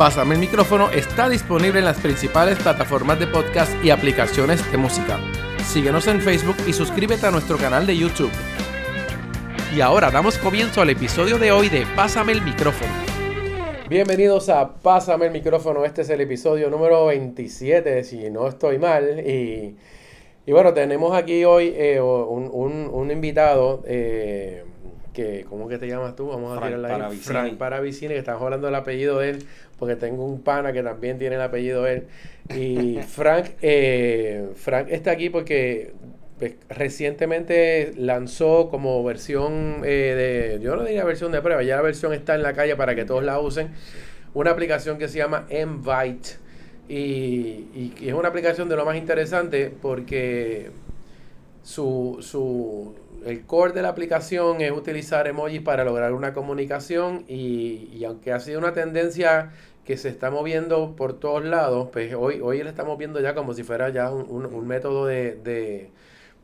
Pásame el micrófono está disponible en las principales plataformas de podcast y aplicaciones de música. Síguenos en Facebook y suscríbete a nuestro canal de YouTube. Y ahora damos comienzo al episodio de hoy de Pásame el micrófono. Bienvenidos a Pásame el micrófono. Este es el episodio número 27, si no estoy mal. Y, bueno, tenemos aquí hoy eh, un, invitado. Eh, que, ¿cómo que te llamas tú? Vamos a tirarla ahí. Frank Paravicini, que estamos hablando del apellido de él, porque tengo un pana que también tiene el apellido él. Y Frank, eh, Frank está aquí porque pues, recientemente lanzó como versión eh, de, yo no diría versión de prueba, ya la versión está en la calle para que todos la usen, una aplicación que se llama Invite. Y, y es una aplicación de lo más interesante porque su, su, el core de la aplicación es utilizar emojis para lograr una comunicación y, aunque ha sido una tendencia que se está moviendo por todos lados, pues hoy, hoy le estamos viendo ya como si fuera ya un, método de, de,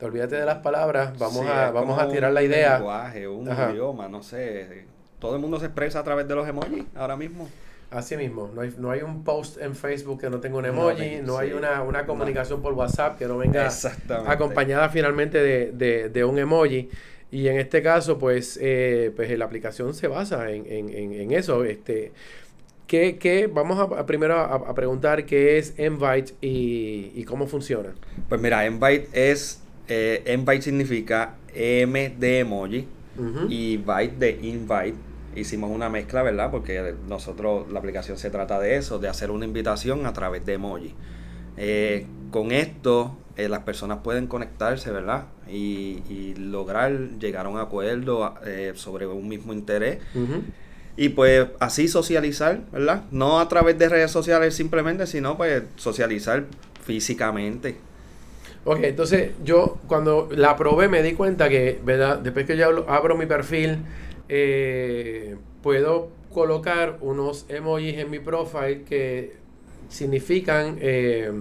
olvídate de las palabras, vamos a, vamos a tirar la idea. Un lenguaje, un idioma, no sé. Todo el mundo se expresa a través de los emojis ahora mismo. Así mismo, no hay, no hay un post en Facebook que no tenga un emoji, no, hay una, una comunicación por WhatsApp que no venga acompañada finalmente de, de, un emoji. Y en este caso, pues, eh, pues la aplicación se basa en, en, en, eso. Este, ¿qué, qué, vamos a, primero a, preguntar qué es Invite y, y, cómo funciona. Pues mira, Invite es, eh, Invite significa M de emoji y byte de invite hicimos una mezcla, ¿verdad? Porque nosotros, la aplicación se trata de eso, de hacer una invitación a través de emoji. Eh, con esto, eh, las personas pueden conectarse, ¿verdad? Y, lograr llegar a un acuerdo eh, sobre un mismo interés. Y pues así socializar, ¿verdad? No a través de redes sociales simplemente, sino pues socializar físicamente. Ok, entonces yo cuando la probé me di cuenta que, ¿verdad? Después que yo abro mi perfil, eh, puedo colocar unos emojis en mi profile que significan eh,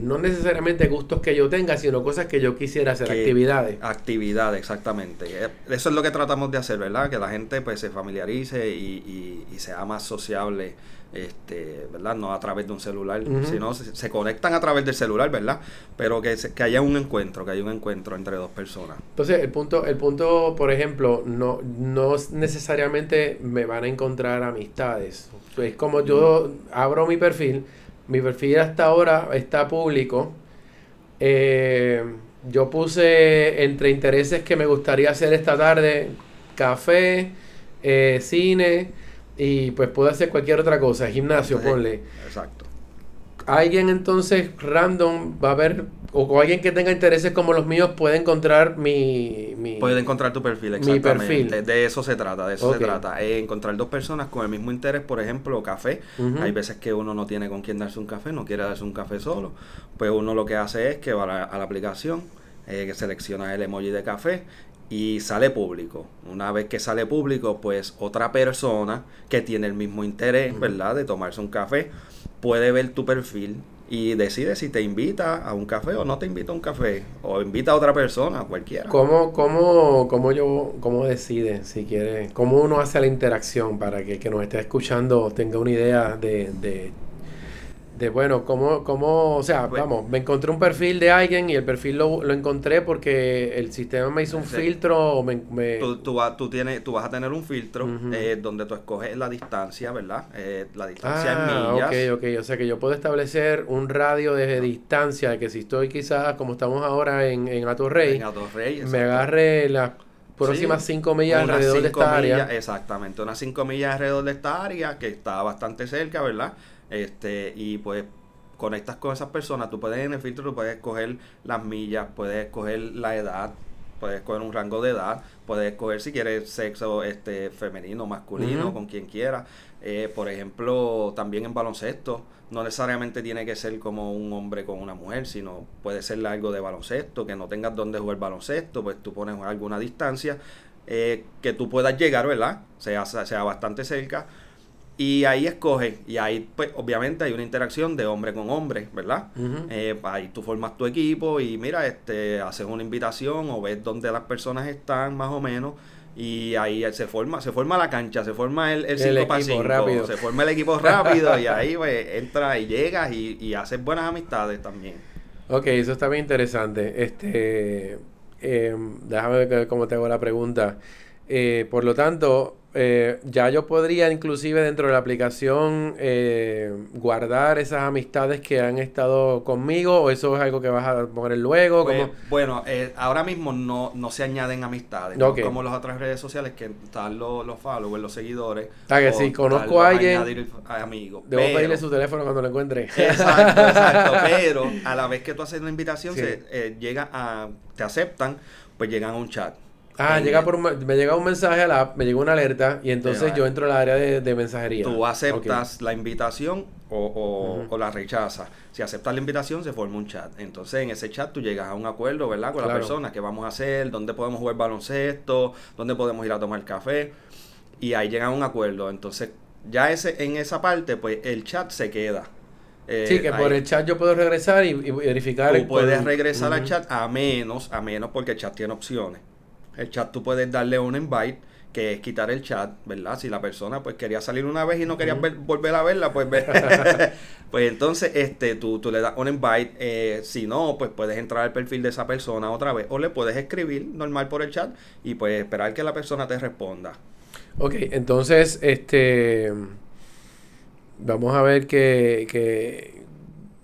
no necesariamente gustos que yo tenga, sino cosas que yo quisiera hacer, actividades. Actividades, exactamente. Eh, eso es lo que tratamos de hacer, ¿verdad? Que la gente pues se familiarice y, y sea más sociable este, ¿verdad? No a través de un celular, sino se, conectan a través del celular, ¿verdad? Pero que, que haya un encuentro, que haya un encuentro entre dos personas. Entonces, el punto, el punto, por ejemplo, no, no necesariamente me van a encontrar amistades. Es como yo abro mi perfil, mi perfil hasta ahora está público. Eh, yo puse entre intereses que me gustaría hacer esta tarde, café, eh, cine, y pues puede hacer cualquier otra cosa, gimnasio, ponle. Exacto. Alguien entonces random va a ver, o, alguien que tenga intereses como los míos puede encontrar mi... mi puede encontrar tu perfil, exactamente. Mi perfil. De eso se trata, de eso se trata. encontrar dos personas con el mismo interés, por ejemplo, café. Hay veces que uno no tiene con quién darse un café, no quiere darse un café solo. Pues uno lo que hace es que va a la, aplicación, eh, que selecciona el emoji de café y sale público. Una vez que sale público, pues otra persona que tiene el mismo interés, ¿verdad?, de tomarse un café, puede ver tu perfil y decide si te invita a un café o no te invita a un café o invita a otra persona, cualquiera. ¿Cómo, cómo, cómo yo, cómo decide si quiere, cómo uno hace la interacción para que el que nos esté escuchando tenga una idea de, de de bueno, cómo, cómo, o sea, vamos, me encontré un perfil de alguien y el perfil lo, lo encontré porque el sistema me hizo un filtro. Me, me... Tú, tú, tú, tienes, tú vas a tener un filtro eh, donde tú escoges la distancia, ¿verdad? Eh, la distancia en ah, millas. Ok, ok, o sea que yo puedo establecer un radio de distancia, de que si estoy quizás, como estamos ahora en, en Atorrey, en me agarre las próximas 5 millas alrededor de esta área. Exactamente, unas 5 millas alrededor de esta área que está bastante cerca, ¿verdad? Este, y pues conectas con esas personas, tú puedes en el filtro, tú puedes escoger las millas, puedes escoger la edad, puedes escoger un rango de edad, puedes escoger si quieres sexo este femenino, masculino, con quien quiera. Eh, por ejemplo, también en baloncesto, no necesariamente tiene que ser como un hombre con una mujer, sino puede ser algo de baloncesto, que no tengas donde jugar baloncesto, pues tú pones alguna distancia eh, que tú puedas llegar, ¿verdad? Sea, sea bastante cerca. Y ahí escoge, y ahí pues obviamente hay una interacción de hombre con hombre, ¿verdad? Eh, ahí tú formas tu equipo y mira, este, haces una invitación o ves dónde las personas están más o menos y ahí se forma se forma la cancha, se forma el 5 el, rápido. se forma el equipo rápido y ahí pues entra y llegas y, y haces buenas amistades también. Ok, eso está bien interesante. Este, eh, déjame ver cómo te hago la pregunta. Eh, por lo tanto, eh, ya yo podría inclusive dentro de la aplicación eh, guardar esas amistades que han estado conmigo o eso es algo que vas a poner luego. Pues, bueno, eh, ahora mismo no, no se añaden amistades, como las otras redes sociales que están los, los followers, los seguidores. Ah, que si conozco a alguien, amigos. Debo pedirle su teléfono cuando lo encuentre. Exacto, exacto. pero a la vez que tú haces una invitación, se llega a, te aceptan, pues llegan a un chat Ah, llega por me llega un mensaje a la app, me llega una alerta y entonces yo entro al área de, mensajería. Tú aceptas la invitación o, la rechazas. Si aceptas la invitación, se forma un chat. Entonces, en ese chat tú llegas a un acuerdo, ¿verdad? Con la persona, qué vamos a hacer, dónde podemos jugar baloncesto, dónde podemos ir a tomar café. Y ahí llega a un acuerdo. Entonces, ya ese en esa parte, pues el chat se queda. Eh, sí, que por el chat yo puedo regresar y, verificar. Tú puedes regresar al chat a menos, a menos porque el chat tiene opciones. El chat tú puedes darle un invite, que es quitar el chat, ¿verdad? Si la persona pues quería salir una vez y no quería volver a verla, pues pues entonces este tú, tú le das un invite. Eh, si no, pues puedes entrar al perfil de esa persona otra vez. O le puedes escribir normal por el chat y pues esperar que la persona te responda. Ok, entonces, este vamos a ver que, que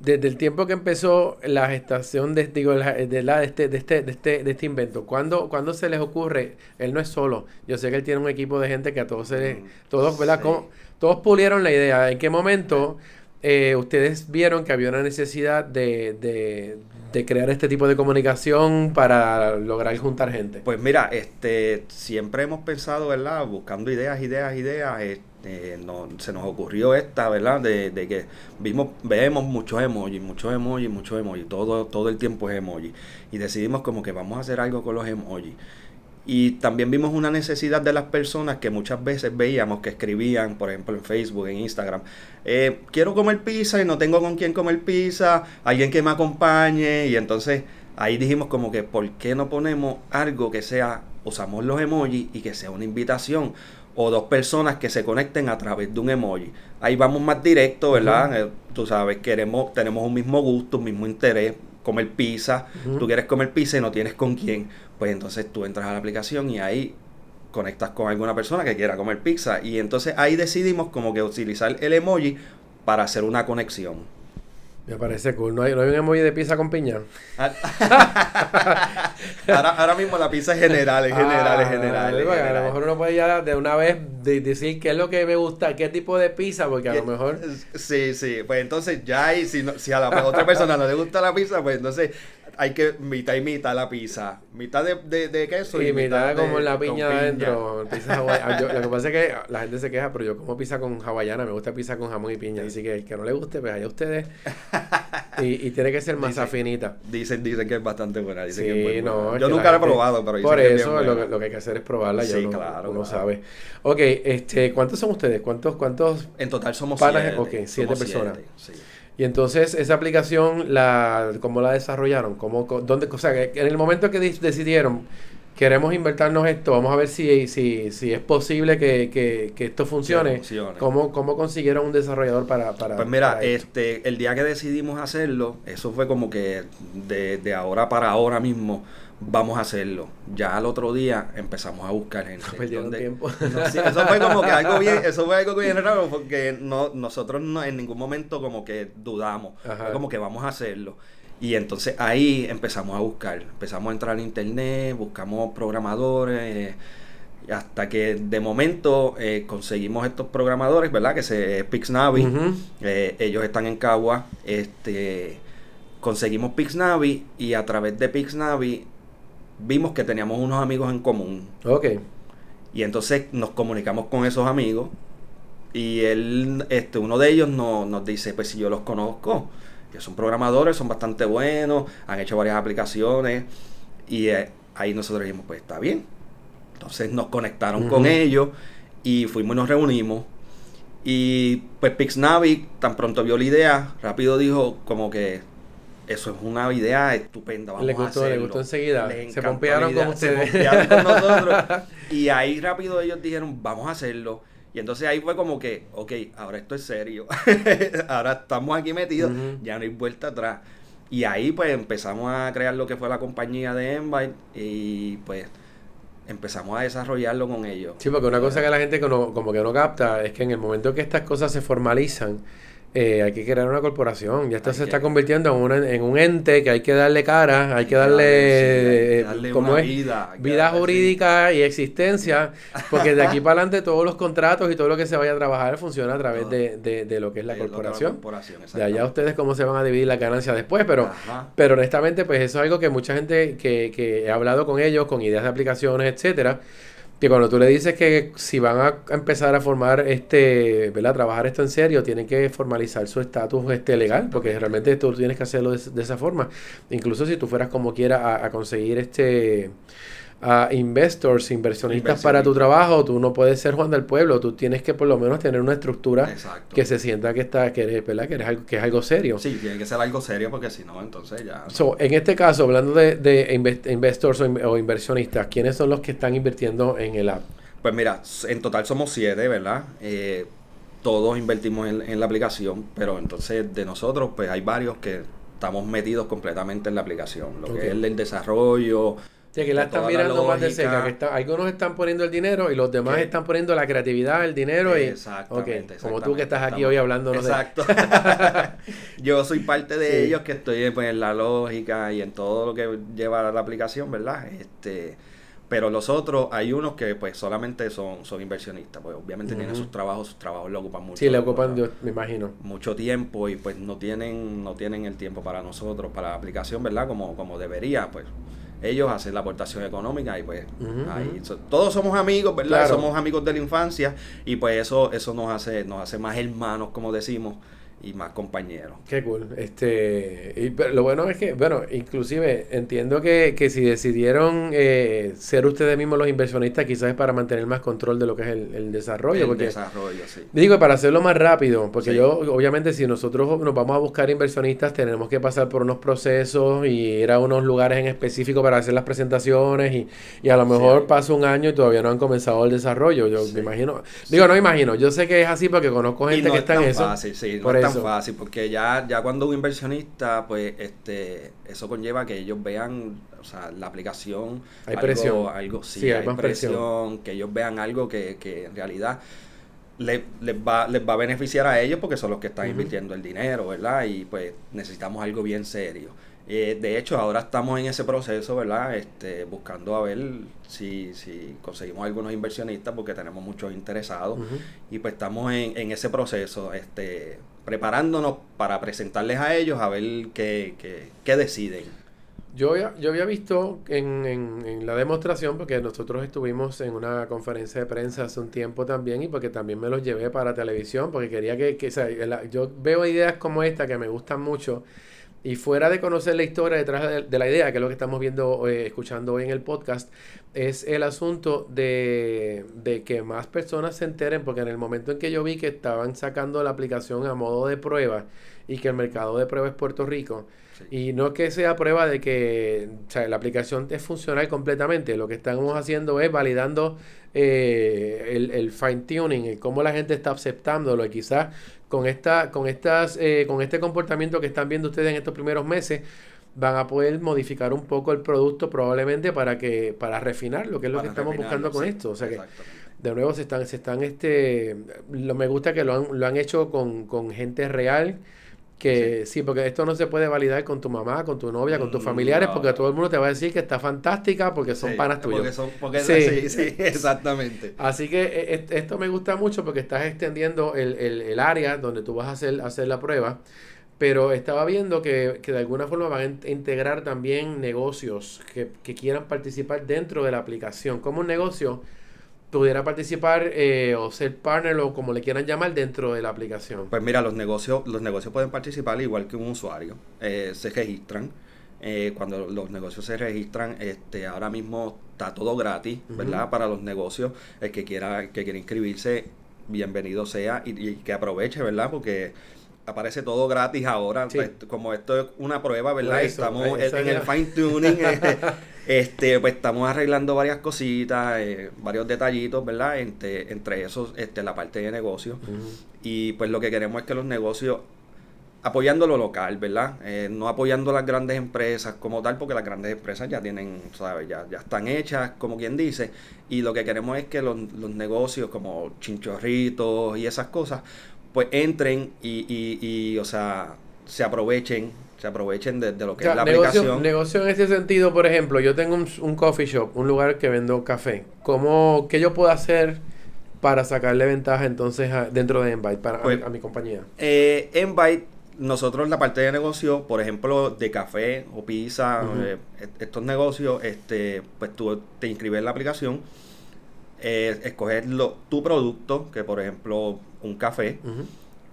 desde el tiempo que empezó la gestación de, digo, de, la, de, este, de, este, de, este, de este invento, ¿cuándo, ¿cuándo se les ocurre? Él no es solo. Yo sé que él tiene un equipo de gente que a todos se mm, todos, ¿verdad? todos pulieron la idea. ¿En qué momento eh, ustedes vieron que había una necesidad de, de, de, crear este tipo de comunicación para lograr juntar gente? Pues mira, este siempre hemos pensado, ¿verdad? Buscando ideas, ideas, ideas. Este, eh, no, se nos ocurrió esta, ¿verdad? De, que vimos, vemos muchos emojis, muchos emojis, muchos emojis, todo, todo el tiempo es emoji. Y decidimos como que vamos a hacer algo con los emojis. Y también vimos una necesidad de las personas que muchas veces veíamos que escribían, por ejemplo en Facebook, en Instagram, eh, quiero comer pizza y no tengo con quién comer pizza, alguien que me acompañe. Y entonces ahí dijimos como que, ¿por qué no ponemos algo que sea, usamos los emojis y que sea una invitación? O dos personas que se conecten a través de un emoji. Ahí vamos más directo, ¿verdad? Eh, tú sabes, queremos, tenemos un mismo gusto, un mismo interés, comer pizza, tú quieres comer pizza y no tienes con quién, pues entonces tú entras a la aplicación y ahí conectas con alguna persona que quiera comer pizza y entonces ahí decidimos como que utilizar el emoji para hacer una conexión. Me parece cool. ¿No hay, no hay un emoji de pizza con piña? Ah. ahora, ahora mismo la pizza es general, es general, es ah, general. A lo mejor uno puede ya de una vez decir qué es lo que me gusta, qué tipo de pizza, porque a lo mejor... Sí, sí. Pues entonces ya hay, si, si a la otra persona no le gusta la pizza, pues entonces hay que mitad y mitad la pizza. Mitad de, de, de queso y, y mitad, como la piña adentro. Pizza ah, lo que pasa es que la gente se queja, pero yo como pizza con hawaiana, me gusta pizza con jamón y piña. Así que el que no le guste, pues allá ustedes. y, y tiene que ser masa finita. Dicen, dicen que es bastante buena. Dicen que es no, Yo nunca la he probado, pero Por eso lo, lo, que hay que hacer es probarla. Ya sí, uno, claro. Uno sabe. Ok, este, ¿cuántos son ustedes? ¿Cuántos? cuántos en total somos siete. Ok, siete personas. sí. Y entonces esa aplicación, la, ¿cómo la desarrollaron? ¿Cómo, dónde, o sea, en el momento que decidieron, queremos invertirnos esto, vamos a ver si, si, si es posible que, que, que esto funcione. ¿Cómo, ¿Cómo, consiguieron un desarrollador para, para Pues mira, este, el día que decidimos hacerlo, eso fue como que de, de ahora para ahora mismo vamos a hacerlo. Ya al otro día empezamos a buscar gente. tiempo. eso fue como que algo bien, eso fue algo bien raro porque no, nosotros no, en ningún momento como que dudamos, como que vamos a hacerlo. Y entonces ahí empezamos a buscar, empezamos a entrar en internet, buscamos programadores, hasta que de momento eh, conseguimos estos programadores, ¿verdad? Que se Pixnavi, eh, ellos están en Cagua, este conseguimos Pixnavi y a través de Pixnavi vimos que teníamos unos amigos en común. Ok. Y entonces nos comunicamos con esos amigos y él, este, uno de ellos no, nos dice, pues si yo los conozco, que son programadores, son bastante buenos, han hecho varias aplicaciones y eh, ahí nosotros dijimos, pues está bien. Entonces nos conectaron con ellos y fuimos y nos reunimos. Y pues Pixnavi tan pronto vio la idea, rápido dijo como que eso es una idea estupenda. Vamos le gustó, a le gustó enseguida. Les se pompearon con se ustedes. pompearon con nosotros. y ahí rápido ellos dijeron, vamos a hacerlo. Y entonces ahí fue como que, ok, ahora esto es serio. ahora estamos aquí metidos, ya no hay vuelta atrás. Y ahí pues empezamos a crear lo que fue la compañía de Envite y pues empezamos a desarrollarlo con ellos. Sí, porque una cosa que la gente como, como que no capta es que en el momento que estas cosas se formalizan, eh, hay que crear una corporación. Ya esto Hay se que- está convirtiendo en, una- en un ente que hay que darle cara, hay que darle, que eh, darle ¿cómo es? vida, darle, jurídica y existencia, porque de aquí para adelante todos los contratos y todo lo que se vaya a trabajar funciona a través de, de- de lo que es la de corporación. De allá ustedes cómo se van a dividir la ganancia después, pero, Ajá. pero honestamente, pues eso es algo que mucha gente que, que he hablado con ellos, con ideas de aplicaciones, etcétera, que cuando tú le dices que si van a empezar a formar este, ¿verdad? Trabajar esto en serio, tienen que formalizar su estatus este legal, porque realmente tú tienes que hacerlo de, de esa forma. Incluso si tú fueras como quiera a, a conseguir este a investors, inversionistas para tu trabajo, tú no puedes ser Juan del Pueblo, tú tienes que por lo menos tener una estructura Exacto. que se sienta que está, que eres, ¿verdad? Que eres algo, que es algo serio. Sí, tiene que ser algo serio porque si no, entonces ya... So, en este caso, hablando de, de inve- investors o, in- o inversionistas, ¿quiénes son los que están invirtiendo en el app? Pues mira, en total somos siete, ¿verdad? Eh, todos invertimos en, en la aplicación, pero entonces de nosotros, pues hay varios que estamos metidos completamente en la aplicación. Lo que es el desarrollo. Sí, que la están la mirando más de cerca. Que está- algunos están poniendo el dinero y los demás están poniendo la creatividad, el dinero y... Exactamente. Como tú que estás aquí hoy hablándonos de... Exacto. Yo soy parte de Sí. ellos que estoy pues, en la lógica y en todo lo que lleva la aplicación, ¿verdad? Este, pero los otros, hay unos que pues solamente son, son inversionistas, pues obviamente tienen sus trabajos, sus trabajos le ocupan mucho. Sí, le ocupan, me imagino. mucho tiempo y pues no tienen no tienen el tiempo para nosotros para la aplicación verdad como como debería pues ellos hacen la aportación económica y pues Ujú, ahí so- todos somos amigos verdad Claro. somos amigos de la infancia y pues eso eso nos hace nos hace más hermanos como decimos y más compañeros Qué cool. Este, y, pero lo bueno es que, bueno, inclusive entiendo que, que si decidieron eh, ser ustedes mismos los inversionistas, quizás es para mantener más control de lo que es el, el desarrollo. el porque desarrollo sí Digo, para hacerlo más rápido, porque Sí. yo, obviamente, si nosotros nos vamos a buscar inversionistas, tenemos que pasar por unos procesos y ir a unos lugares en específico para hacer las presentaciones y, y a lo mejor Sí. pasa un año y todavía no han comenzado el desarrollo. Yo me imagino, digo, no imagino, yo sé que es así porque conozco gente no que es está en eso. fácil, sí, no Por eso. Tan fácil, porque ya, ya cuando un inversionista, pues, este, eso conlleva que ellos vean, o sea, la aplicación, Hay algo, presión. algo, sí, Sí, hay hay, presión. presión, que ellos vean algo que, que en realidad le- les va, les va a beneficiar a ellos porque son los que están invirtiendo el dinero, ¿verdad? Y pues necesitamos algo bien serio. Eh, de hecho, ahora estamos en ese proceso, ¿verdad? Este, buscando a ver si, si conseguimos algunos inversionistas porque tenemos muchos interesados. Y pues estamos en, en ese proceso, este, preparándonos para presentarles a ellos a ver qué, qué, qué deciden. Yo yo había visto en, en, en la demostración, porque nosotros estuvimos en una conferencia de prensa hace un tiempo también, y porque también me los llevé para televisión, porque quería que, que o sea, la- yo veo ideas como esta que me gustan mucho, y fuera de conocer la historia detrás de, de la idea, que es lo que estamos viendo, eh, escuchando hoy en el podcast, es el asunto de, de que más personas se enteren, porque en el momento en que yo vi que estaban sacando la aplicación a modo de prueba, y que el mercado de prueba es Puerto Rico, Sí. y no es que sea prueba de que o sea, la aplicación es funcional completamente. Lo que estamos haciendo es validando eh, el, el fine tuning, el cómo la gente está aceptándolo. Y quizás con esta, con estas, eh, con este comportamiento que están viendo ustedes en estos primeros meses, van a poder modificar un poco el producto probablemente para que, para refinar lo que es lo que estamos refinarlo, buscando con sí, esto. O sea que de nuevo se están, se están este, lo, me gusta que lo han, lo han hecho con, con gente real, que sí. porque esto no se puede validar con tu mamá, con tu novia, con tus Mm, familiares, no. porque todo el mundo te va a decir que está fantástica porque son Sí, panas tuyos. Porque son, porque Sí. sí, exactamente. Así que eh, est- esto me gusta mucho porque estás extendiendo el, el- el área donde tú vas a hacer, hacer la prueba. pero estaba viendo que, que de alguna forma van a in- integrar también negocios que, que quieran participar dentro de la aplicación. Como un negocio pudiera participar eh, o ser partner o como le quieran llamar dentro de la aplicación. Pues mira, los negocios, los negocios pueden participar igual que un usuario. Eh, se registran. Eh, cuando los negocios se registran, este, ahora mismo está todo gratis, ¿verdad? Para los negocios. El que quiera, que quiera inscribirse, bienvenido sea y, y que aproveche, ¿verdad? Porque aparece todo gratis ahora. Sí. Pues, como esto es una prueba, ¿verdad? Eso, estamos en, en el fine tuning. este, pues estamos arreglando varias cositas, eh, varios detallitos, ¿verdad? Entre, entre esos, este, la parte de negocio. Y pues lo que queremos es que los negocios, apoyando lo local, ¿verdad? Eh, no apoyando las grandes empresas como tal, porque las grandes empresas ya tienen, ¿sabes? Ya, ya están hechas, como quien dice. Y lo que queremos es que los, los negocios como chinchorritos y esas cosas, pues entren y, y, y o sea, se aprovechen, se aprovechen de, de lo que O sea, es la negocio, aplicación. negocio en ese sentido, por ejemplo, yo tengo un, un coffee shop, un lugar que vendo café. ¿Cómo, ¿Qué yo puedo hacer para sacarle ventaja entonces a- dentro de Invite para, a mi- Pues- a, mi compañía? Eh, en Byte, nosotros la parte de negocio, por ejemplo, de café o pizza, eh, est- estos negocios, este, pues tú te inscribes en la aplicación, eh, escoger lo- tu producto, que por ejemplo, un café.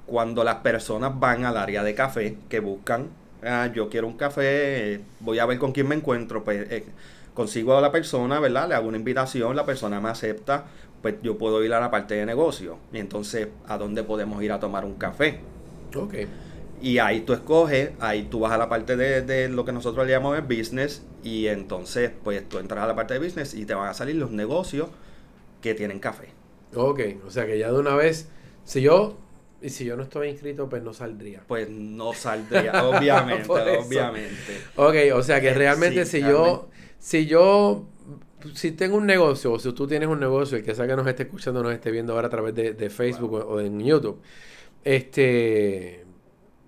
Cuando las personas van al área de café, que buscan, ah, yo quiero un café, eh, voy a ver con quién me encuentro, pues eh, consigo a la persona, ¿verdad? Le hago una invitación, la persona me acepta, pues yo puedo ir a la parte de negocio. Y entonces, ¿a dónde podemos ir a tomar un café? Ok. Y ahí tú escoges, ahí tú vas a la parte de, de lo que nosotros le llamamos el business y entonces pues tú entras a la parte de business y te van a salir los negocios que tienen café. Ok, o sea que ya de una vez, si yo, y si yo no estoy inscrito, pues no saldría. Pues no saldría, obviamente, obviamente. Ok, o sea que realmente sí, si realmente. yo, si yo, si tengo un negocio, o si tú tienes un negocio, el que sea que nos esté escuchando, nos esté viendo ahora a través de, de Facebook o, o en YouTube, este,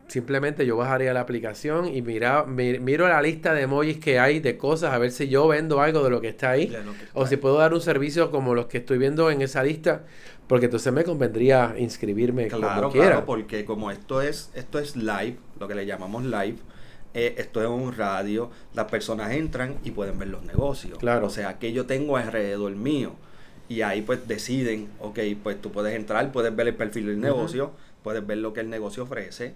simplemente yo bajaría la aplicación y mira, mi- miro la lista de emojis que hay de cosas, a ver si yo vendo algo de lo que está ahí, o si ahí. puedo dar un servicio como los que estoy viendo en esa lista, porque entonces me convendría inscribirme Claro, como quiera. claro, porque como esto es, esto es live, lo que le llamamos live, eh, esto es un radio, las personas entran y pueden ver los negocios. Claro. O sea, que yo tengo alrededor mío. Y ahí pues deciden, ok, pues tú puedes entrar, puedes ver el perfil del negocio, puedes ver lo que el negocio ofrece.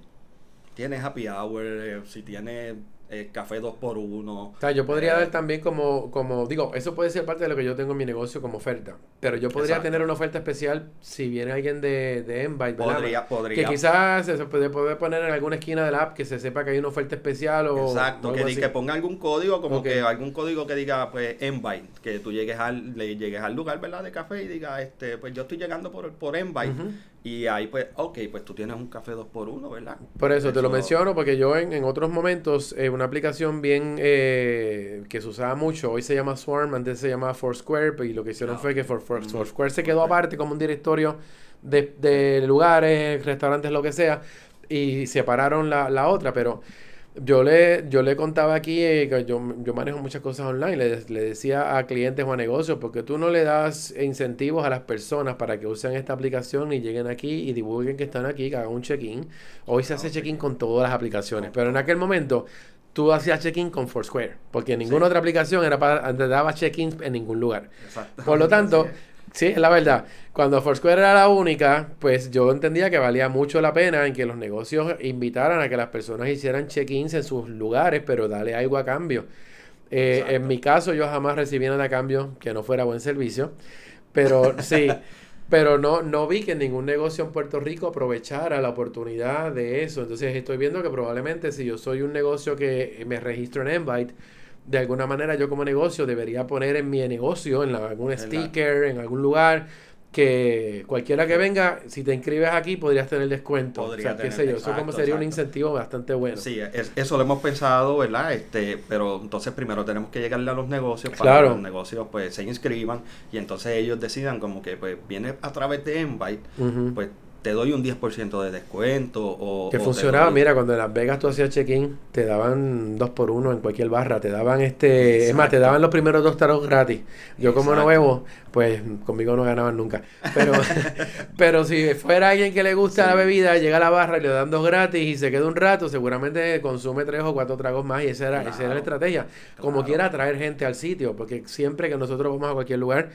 Tienes happy hour, eh, si tienes eh, café 2 por 1 O sea, yo podría Eh, dar también como, como, digo, eso puede ser parte de lo que yo tengo en mi negocio como oferta, pero yo podría Exacto. tener una oferta especial si viene alguien de, de Envite, ¿verdad? Podría, Que podría. quizás se puede, puede poner en alguna esquina del app que se sepa que hay una oferta especial o Exacto, o que, así. que ponga algún código, como que algún código que diga, pues, Envite, que tú llegues al, le llegues al lugar, ¿verdad? De café y diga, este, pues yo estoy llegando por, por Envite. Y ahí, pues, ok, pues tú tienes un café 2 por 1 ¿verdad? Por eso, te lo menciono porque yo en, en otros momentos, eh, una aplicación bien eh, que se usaba mucho, hoy se llama Swarm, antes se llamaba Foursquare, y lo que hicieron Ah, fue que For- For- mm, Foursquare se quedó aparte como un directorio de, de lugares, restaurantes, lo que sea, y separaron la, la otra, pero yo le, yo le contaba aquí eh, que yo, yo manejo muchas cosas online, le, le decía a clientes o a negocios, porque tú no le das incentivos a las personas para que usen esta aplicación y lleguen aquí y divulguen que están aquí, que hagan un check-in. Hoy se hace check-in con todas las aplicaciones, pero en aquel momento tú hacías check-in con Foursquare, porque ninguna Sí. otra aplicación era para, te daba check-in en ningún lugar. Exacto. Por lo tanto. Sí, es la verdad. Cuando Foursquare era la única, pues yo entendía que valía mucho la pena en que los negocios invitaran a que las personas hicieran check-ins en sus lugares, pero dale algo a cambio. Eh, en mi caso, yo jamás recibí nada a cambio que no fuera buen servicio. Pero sí, pero no, no vi que ningún negocio en Puerto Rico aprovechara la oportunidad de eso. Entonces estoy viendo que probablemente si yo soy un negocio que me registro en Invite, de alguna manera yo como negocio debería poner en mi negocio, en la- algún En la- sticker, en algún lugar, que cualquiera que venga, si te inscribes aquí, podrías tener descuento. Podría o sea, qué sé yo, eso como exacto, sería un incentivo bastante bueno. Sí, es- eso lo hemos pensado, ¿verdad? Este, pero entonces primero tenemos que llegarle a los negocios para Claro. que los negocios pues se inscriban y entonces ellos decidan como que pues viene a través de Envite, pues te doy un 10% de descuento. O, que o funcionaba, doy- mira, cuando en Las Vegas tú hacías check-in, te daban dos por uno en cualquier barra, te daban este, es más, te daban los primeros dos taros gratis. Yo como no bebo, pues conmigo no ganaban nunca. Pero, pero si fuera alguien que le gusta Sí. la bebida, llega a la barra y le dan dos gratis y se queda un rato, seguramente consume tres o cuatro tragos más y esa era, esa era la estrategia. Como Claro. quiera atraer gente al sitio, porque siempre que nosotros vamos a cualquier lugar,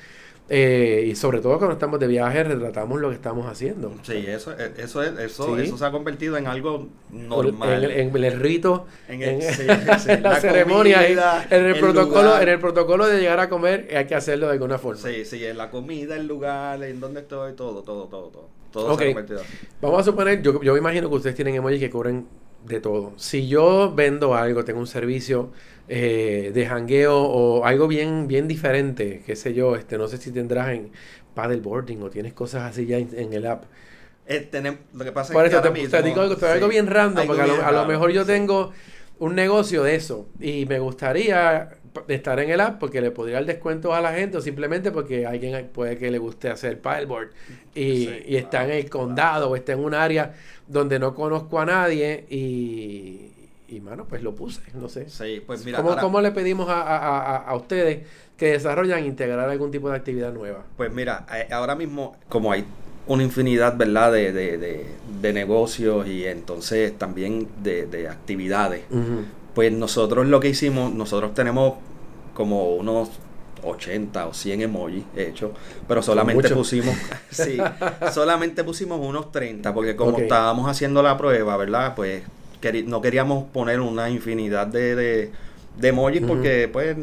eh, y sobre todo cuando estamos de viaje, retratamos lo que estamos haciendo. Sí, eso, eh, eso, es, eso, Sí. eso se ha convertido en algo normal. En, el- en el rito, En en, el- sí, sí, la, la ceremonia, comida, en el, el protocolo, lugar. en el protocolo de llegar a comer hay que hacerlo de alguna forma. Sí, sí, en la comida, el lugar, en donde estoy, todo, todo, todo, todo. Todo se ha convertido. Vamos a suponer, yo, yo me imagino que ustedes tienen emojis que cubren de todo. Si yo vendo algo, tengo un servicio eh, de jangueo o algo bien, bien diferente, qué sé yo, este, no sé si tendrás en paddleboarding o tienes cosas así ya en, en el app. Eh, tenem- lo que pasa Por es que eso te, mismo- digo algo, te digo sí, algo bien random, algo porque a lo, a mejor yo sí. tengo un negocio de eso y me gustaría estar en el app porque le podría dar descuentos a la gente o simplemente porque a alguien puede que le guste hacer paddleboard y, Sí, y está en el condado o está en un área donde no conozco a nadie y, y mano, pues lo puse, no sé. Sí, pues mira, ¿Cómo, ahora- cómo le pedimos a, a- a- ustedes que desarrollan integrar algún tipo de actividad nueva? Pues mira, eh, ahora mismo, como hay una infinidad, ¿verdad?, de, de, de, de negocios y entonces también de, de actividades, pues nosotros lo que hicimos, nosotros tenemos como unos 80 o 100 emojis hechos, pero solamente pusimos, sí, solamente pusimos unos 30, porque como estábamos haciendo la prueba, ¿verdad? Pues queri- no queríamos poner una infinidad de, de, de emojis porque pues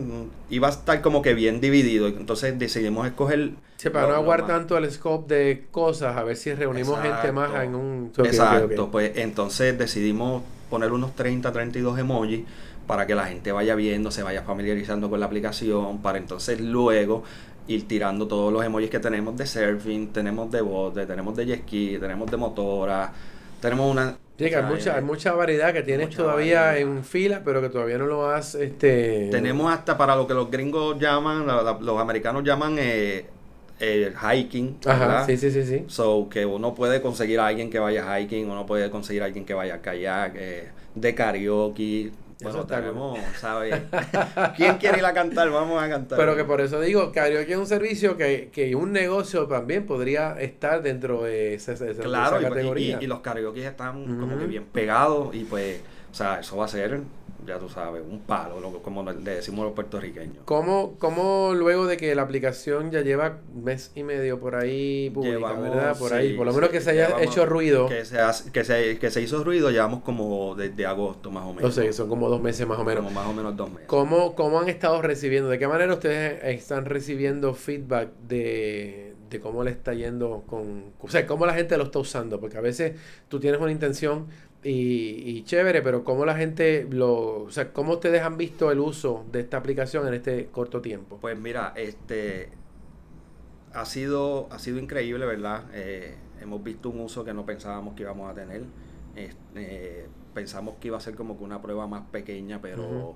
iba a estar como que bien dividido, entonces decidimos escoger... Sí, para no lo aguar tanto el scope de cosas, a ver si reunimos gente más en un... ok, ok, Exacto, pues entonces decidimos poner unos 30, 32 emojis para que la gente vaya viendo, se vaya familiarizando con la aplicación, para entonces luego ir tirando todos los emojis que tenemos de surfing, tenemos de bote, tenemos de jet ski, tenemos de motora, tenemos una... Sí, que hay mucha, eh, hay mucha variedad que tienes todavía variedad. en fila, pero que todavía no lo has... Este... Tenemos hasta para lo que los gringos llaman, la- la- los americanos llaman eh, eh, hiking, Ajá, ¿verdad? sí, sí, sí, sí. So, que uno puede conseguir a alguien que vaya hiking, uno puede conseguir a alguien que vaya a kayak, eh, de karaoke. Eso Bueno, está tenemos, ¿sabes? ¿Quién quiere ir a cantar? Vamos a cantar. Pero que por eso digo, karaoke es un servicio que, que un negocio también podría estar dentro de esa, esa Claro, y, y- categoría. y los karaoke están como que bien pegados y pues, o sea, eso va a ser, ya tú sabes, un palo, lo- como le decimos los puertorriqueños. ¿Cómo, ¿Cómo luego de que la aplicación ya lleva mes y medio por ahí pública, Llevamos, verdad? Por sí, ahí, por lo menos sí, que se haya llevamos- hecho ruido. Que se, hace- que, se, que se hizo ruido, llevamos como desde agosto más o menos. No sé, son como dos meses más o menos. Como más o menos dos meses. ¿Cómo, ¿Cómo han estado recibiendo? ¿De qué manera ustedes están recibiendo feedback de, de cómo le está yendo con... O sea, cómo la gente lo está usando? Porque a veces tú tienes una intención y, y chévere, pero cómo la gente lo... O sea, ¿cómo ustedes han visto el uso de esta aplicación en este corto tiempo? Pues mira, este ha sido, ha sido increíble, ¿verdad? Eh, hemos visto un uso que no pensábamos que íbamos a tener. Es- eh, pensamos que iba a ser como que una prueba más pequeña, pero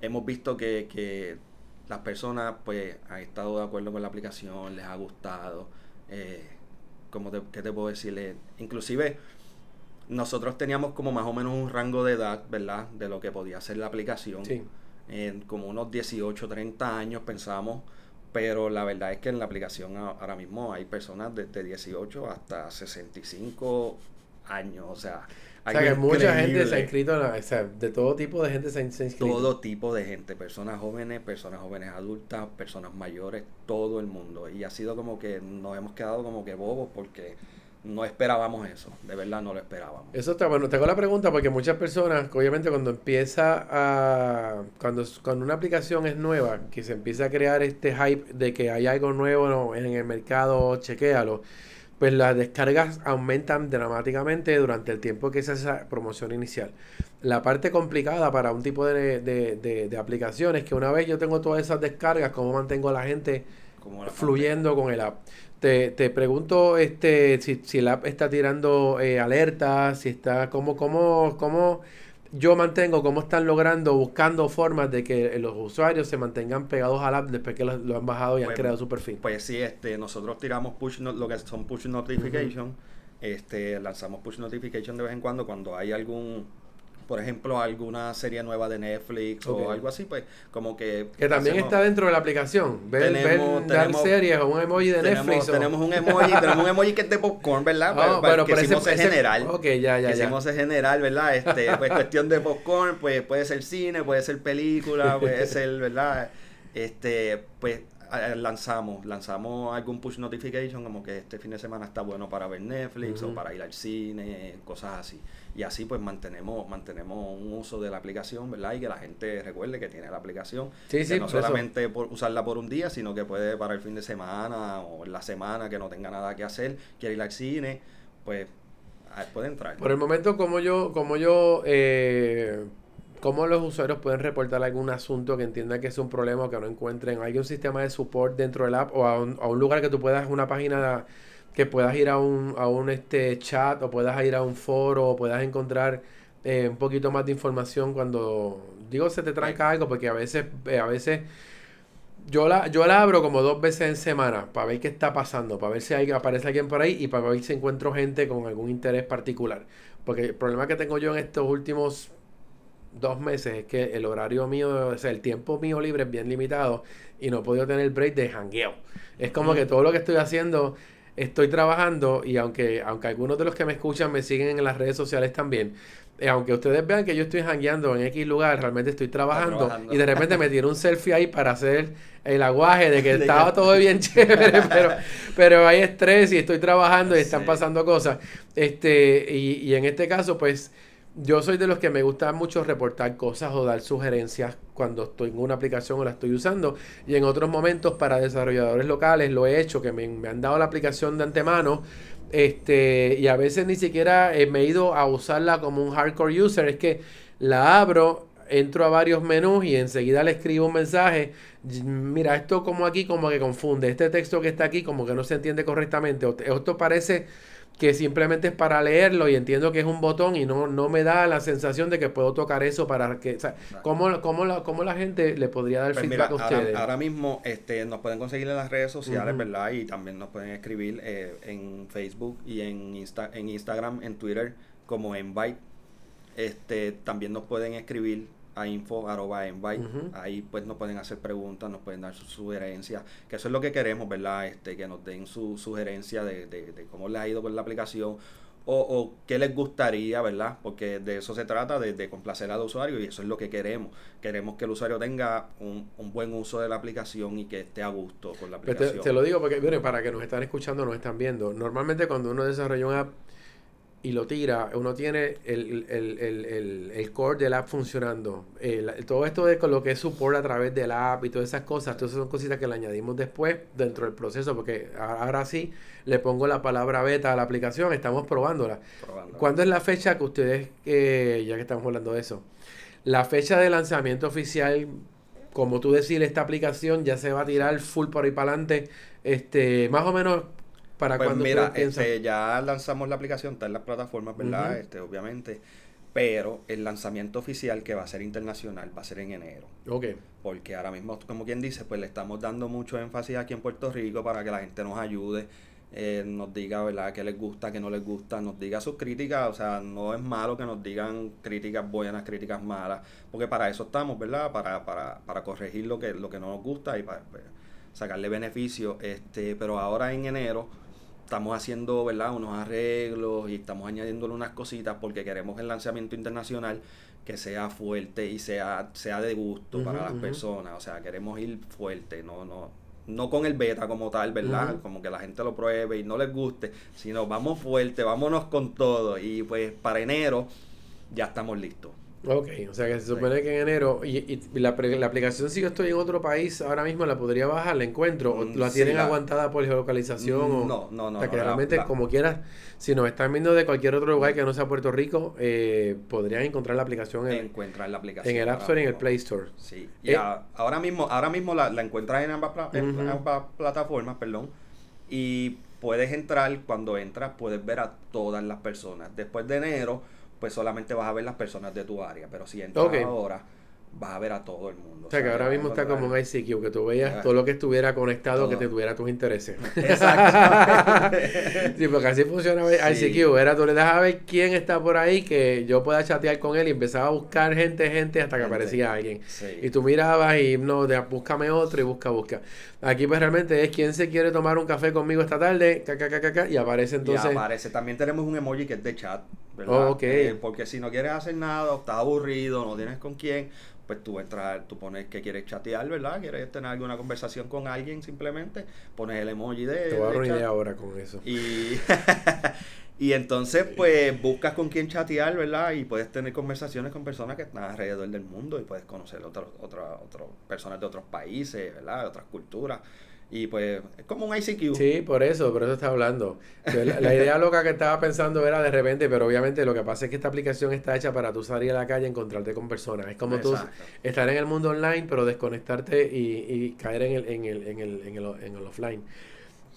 hemos visto que, que las personas pues han estado de acuerdo con la aplicación, les ha gustado. Eh, como te, ¿Qué te puedo decirle? Inclusive nosotros teníamos como más o menos un rango de edad, ¿verdad? De lo que podía ser la aplicación Sí. en como unos 18, 30 años pensamos, pero la verdad es que en la aplicación ahora mismo hay personas desde 18 hasta 65 años, o sea, O sea, que mucha gente se ha inscrito, la- o sea, de todo tipo de gente se ha inscrito. Todo tipo de gente, personas jóvenes, personas jóvenes adultas, personas mayores, todo el mundo. Y ha sido como que nos hemos quedado como que bobos porque no esperábamos eso, de verdad no lo esperábamos. Eso está bueno. Te hago la pregunta porque muchas personas, obviamente, cuando empieza a. Cuando, cuando una aplicación es nueva, que se empieza a crear este hype de que hay algo nuevo en el mercado, chequéalo. Pues las descargas aumentan dramáticamente durante el tiempo que hace esa promoción inicial. La parte complicada para un tipo de, de, de, de aplicación es que una vez yo tengo todas esas descargas, ¿cómo mantengo a la gente Como la fluyendo con el app. Te, te pregunto este si, si el app está tirando eh, alertas, si está, cómo, cómo, cómo yo mantengo, cómo están logrando, buscando formas de que los usuarios se mantengan pegados al app después que lo, lo han bajado y han Pues, creado su perfil. Pues sí, este, nosotros tiramos push no- lo que son push notification Este, lanzamos push notification de vez en cuando cuando hay algún por ejemplo, alguna serie nueva de Netflix o algo así, pues como que... Que también está dentro de la aplicación. Ver, tenemos, ver series o un emoji de Netflix. Tenemos un emoji, tenemos un emoji que es de popcorn, ¿verdad? Oh, pero, que hicimos ese, general. Ok, ya, ya, que hicimos general, ¿verdad? Este, pues cuestión de popcorn, pues puede ser cine, puede ser película, puede ser, ¿verdad? Este, pues lanzamos, lanzamos algún push notification como que este fin de semana está bueno para ver Netflix o para ir al cine, cosas así. Y así pues mantenemos, mantenemos un uso de la aplicación, ¿verdad? Y que la gente recuerde que tiene la aplicación. Sí, que no solamente por usarla por un día, sino que puede para el fin de semana o en la semana que no tenga nada que hacer, quiere ir al cine, pues puede entrar. Por el momento, como yo, como yo eh, ¿Cómo los usuarios pueden reportar algún asunto que entiendan que es un problema o que no encuentren? ¿Hay un sistema de support dentro del app o a un, a un lugar que tú puedas, una página que puedas ir a un, a un este, chat o puedas ir a un foro o puedas encontrar eh, un poquito más de información cuando, digo, se te tranca algo? Porque a veces, eh, a veces yo la, yo la abro como dos veces en semana para ver qué está pasando, para ver si aparece alguien por ahí y para ver si encuentro gente con algún interés particular. Porque el problema que tengo yo en estos últimos dos meses es que el horario mío, o sea, el tiempo mío libre es bien limitado y no he podido tener break de jangueo. Es como que todo lo que estoy haciendo, estoy trabajando y aunque, aunque algunos de los que me escuchan me siguen en las redes sociales también, eh, aunque ustedes vean que yo estoy jangueando en X lugar, realmente estoy trabajando, y de repente me tiro un selfie ahí para hacer el aguaje de que estaba todo bien chévere, pero, pero hay estrés y estoy trabajando y están pasando cosas. Este, y, y en este caso, pues yo soy de los que me gusta mucho reportar cosas o dar sugerencias cuando estoy en una aplicación o la estoy usando. Y en otros momentos para desarrolladores locales lo he hecho, que me, han dado la aplicación de antemano. Este, y a veces ni siquiera me he ido a usarla como un hardcore user. Es que la abro, entro a varios menús y enseguida le escribo un mensaje. Mira, esto como aquí como que confunde. Este texto que está aquí como que no se entiende correctamente. Esto parece que simplemente es para leerlo y entiendo que es un botón y no, no me da la sensación de que puedo tocar eso para que... O sea, ¿cómo, la, la gente le podría dar pues feedback a ustedes? Ahora, mismo este, nos pueden conseguir en las redes sociales, ¿verdad? Y también nos pueden escribir eh, en Facebook y en, Insta, en Instagram, en Twitter como Invite. Este, también nos pueden escribir a info arroba invite. Ahí pues nos pueden hacer preguntas, nos pueden dar sus sugerencias, que eso es lo que queremos, ¿verdad? Este, que nos den su sugerencia de, de, cómo les ha ido con la aplicación o, o, qué les gustaría, ¿verdad? Porque de eso se trata, de, complacer al usuario y eso es lo que queremos. Queremos que el usuario tenga un, un buen uso de la aplicación y que esté a gusto con la aplicación. Te, te, lo digo porque, bueno, para que nos están escuchando, nos están viendo. Normalmente cuando uno desarrolla una app y lo tira, uno tiene el, el, el, el core del app funcionando. todo esto de con lo que es support a través del app y todas esas cosas, todas son cositas que le añadimos después dentro del proceso, porque ahora sí le pongo la palabra beta a la aplicación, estamos probándola. ¿Cuándo es la fecha que ustedes, eh, ya que estamos hablando de eso, la fecha de lanzamiento oficial, como tú decís, esta aplicación ya se va a tirar full por ahí para adelante, este, más o menos ¿Para pues mira, este, ya lanzamos la aplicación, está en las plataformas, ¿verdad? este, obviamente. Pero el lanzamiento oficial que va a ser internacional va a ser en enero. Ok. Porque ahora mismo, como quien dice, pues le estamos dando mucho énfasis aquí en Puerto Rico para que la gente nos ayude, eh, nos diga, ¿verdad?, qué les gusta, qué no les gusta, nos diga sus críticas. O sea, no es malo que nos digan críticas buenas, críticas malas, porque para eso estamos, ¿verdad? Para, para, para corregir lo que, lo que no nos gusta y para pues, sacarle beneficio. Este, pero ahora en enero estamos haciendo ¿verdad? unos arreglos y estamos añadiéndole unas cositas porque queremos el lanzamiento internacional que sea fuerte y sea, sea de gusto para las personas. O sea, queremos ir fuerte, no, no, no con el beta como tal, ¿verdad? Como que la gente lo pruebe y no les guste, sino vamos fuerte, vámonos con todo. Y pues para enero ya estamos listos. Ok, o sea que se supone que en enero, y, y la, la, aplicación si yo estoy en otro país, ahora mismo la podría bajar, la encuentro, o mm, la tienen aguantada por geolocalización, o, no, no, no. O sea que realmente como quieras, si nos están viendo de cualquier otro lugar que no sea Puerto Rico, eh, podrían encontrar la aplicación en, la aplicación en el App Store y en el Play Store. Sí, y eh, ahora mismo, ahora mismo la, la encuentras en ambas, en ambas plataformas, perdón, y puedes entrar, cuando entras puedes ver a todas las personas. Después de enero pues solamente vas a ver las personas de tu área. Pero si entras ahora, vas a ver a todo el mundo. O sea, que ahora mismo está como un ICQ, que tú veías todo lo que estuviera conectado, que te tuviera tus intereses. Exacto. sí, porque así funciona Sí. ICQ. Era tú le das a ver quién está por ahí, que yo pueda chatear con él y empezaba a buscar gente, gente, hasta que Gente. aparecía alguien. Sí. Y tú mirabas y no, de, búscame otro y busca, busca. Aquí pues realmente es quién se quiere tomar un café conmigo esta tarde, ca, y aparece entonces... y aparece. También tenemos un emoji que es de chat, ¿verdad? Oh, ok. Eh, porque si no quieres hacer nada, o estás aburrido, no tienes con quién, pues tú entras, tú pones que quieres chatear, ¿verdad? Quieres tener alguna conversación con alguien simplemente, pones el emoji de, Te voy a ahora con eso. Y, y entonces, pues, buscas con quién chatear, ¿verdad? Y puedes tener conversaciones con personas que están alrededor del mundo y puedes conocer otras otras otras personas de otros países, ¿verdad? De otras culturas. Y pues, es como un ICQ. Sí, por eso, por eso está hablando. La, la idea loca que estaba pensando era de repente, pero obviamente lo que pasa es que esta aplicación está hecha para tú salir a la calle y encontrarte con personas. Es como tú Exacto. estar en el mundo online, pero desconectarte y, y caer en el, en, el, en, el, en, el, en el offline.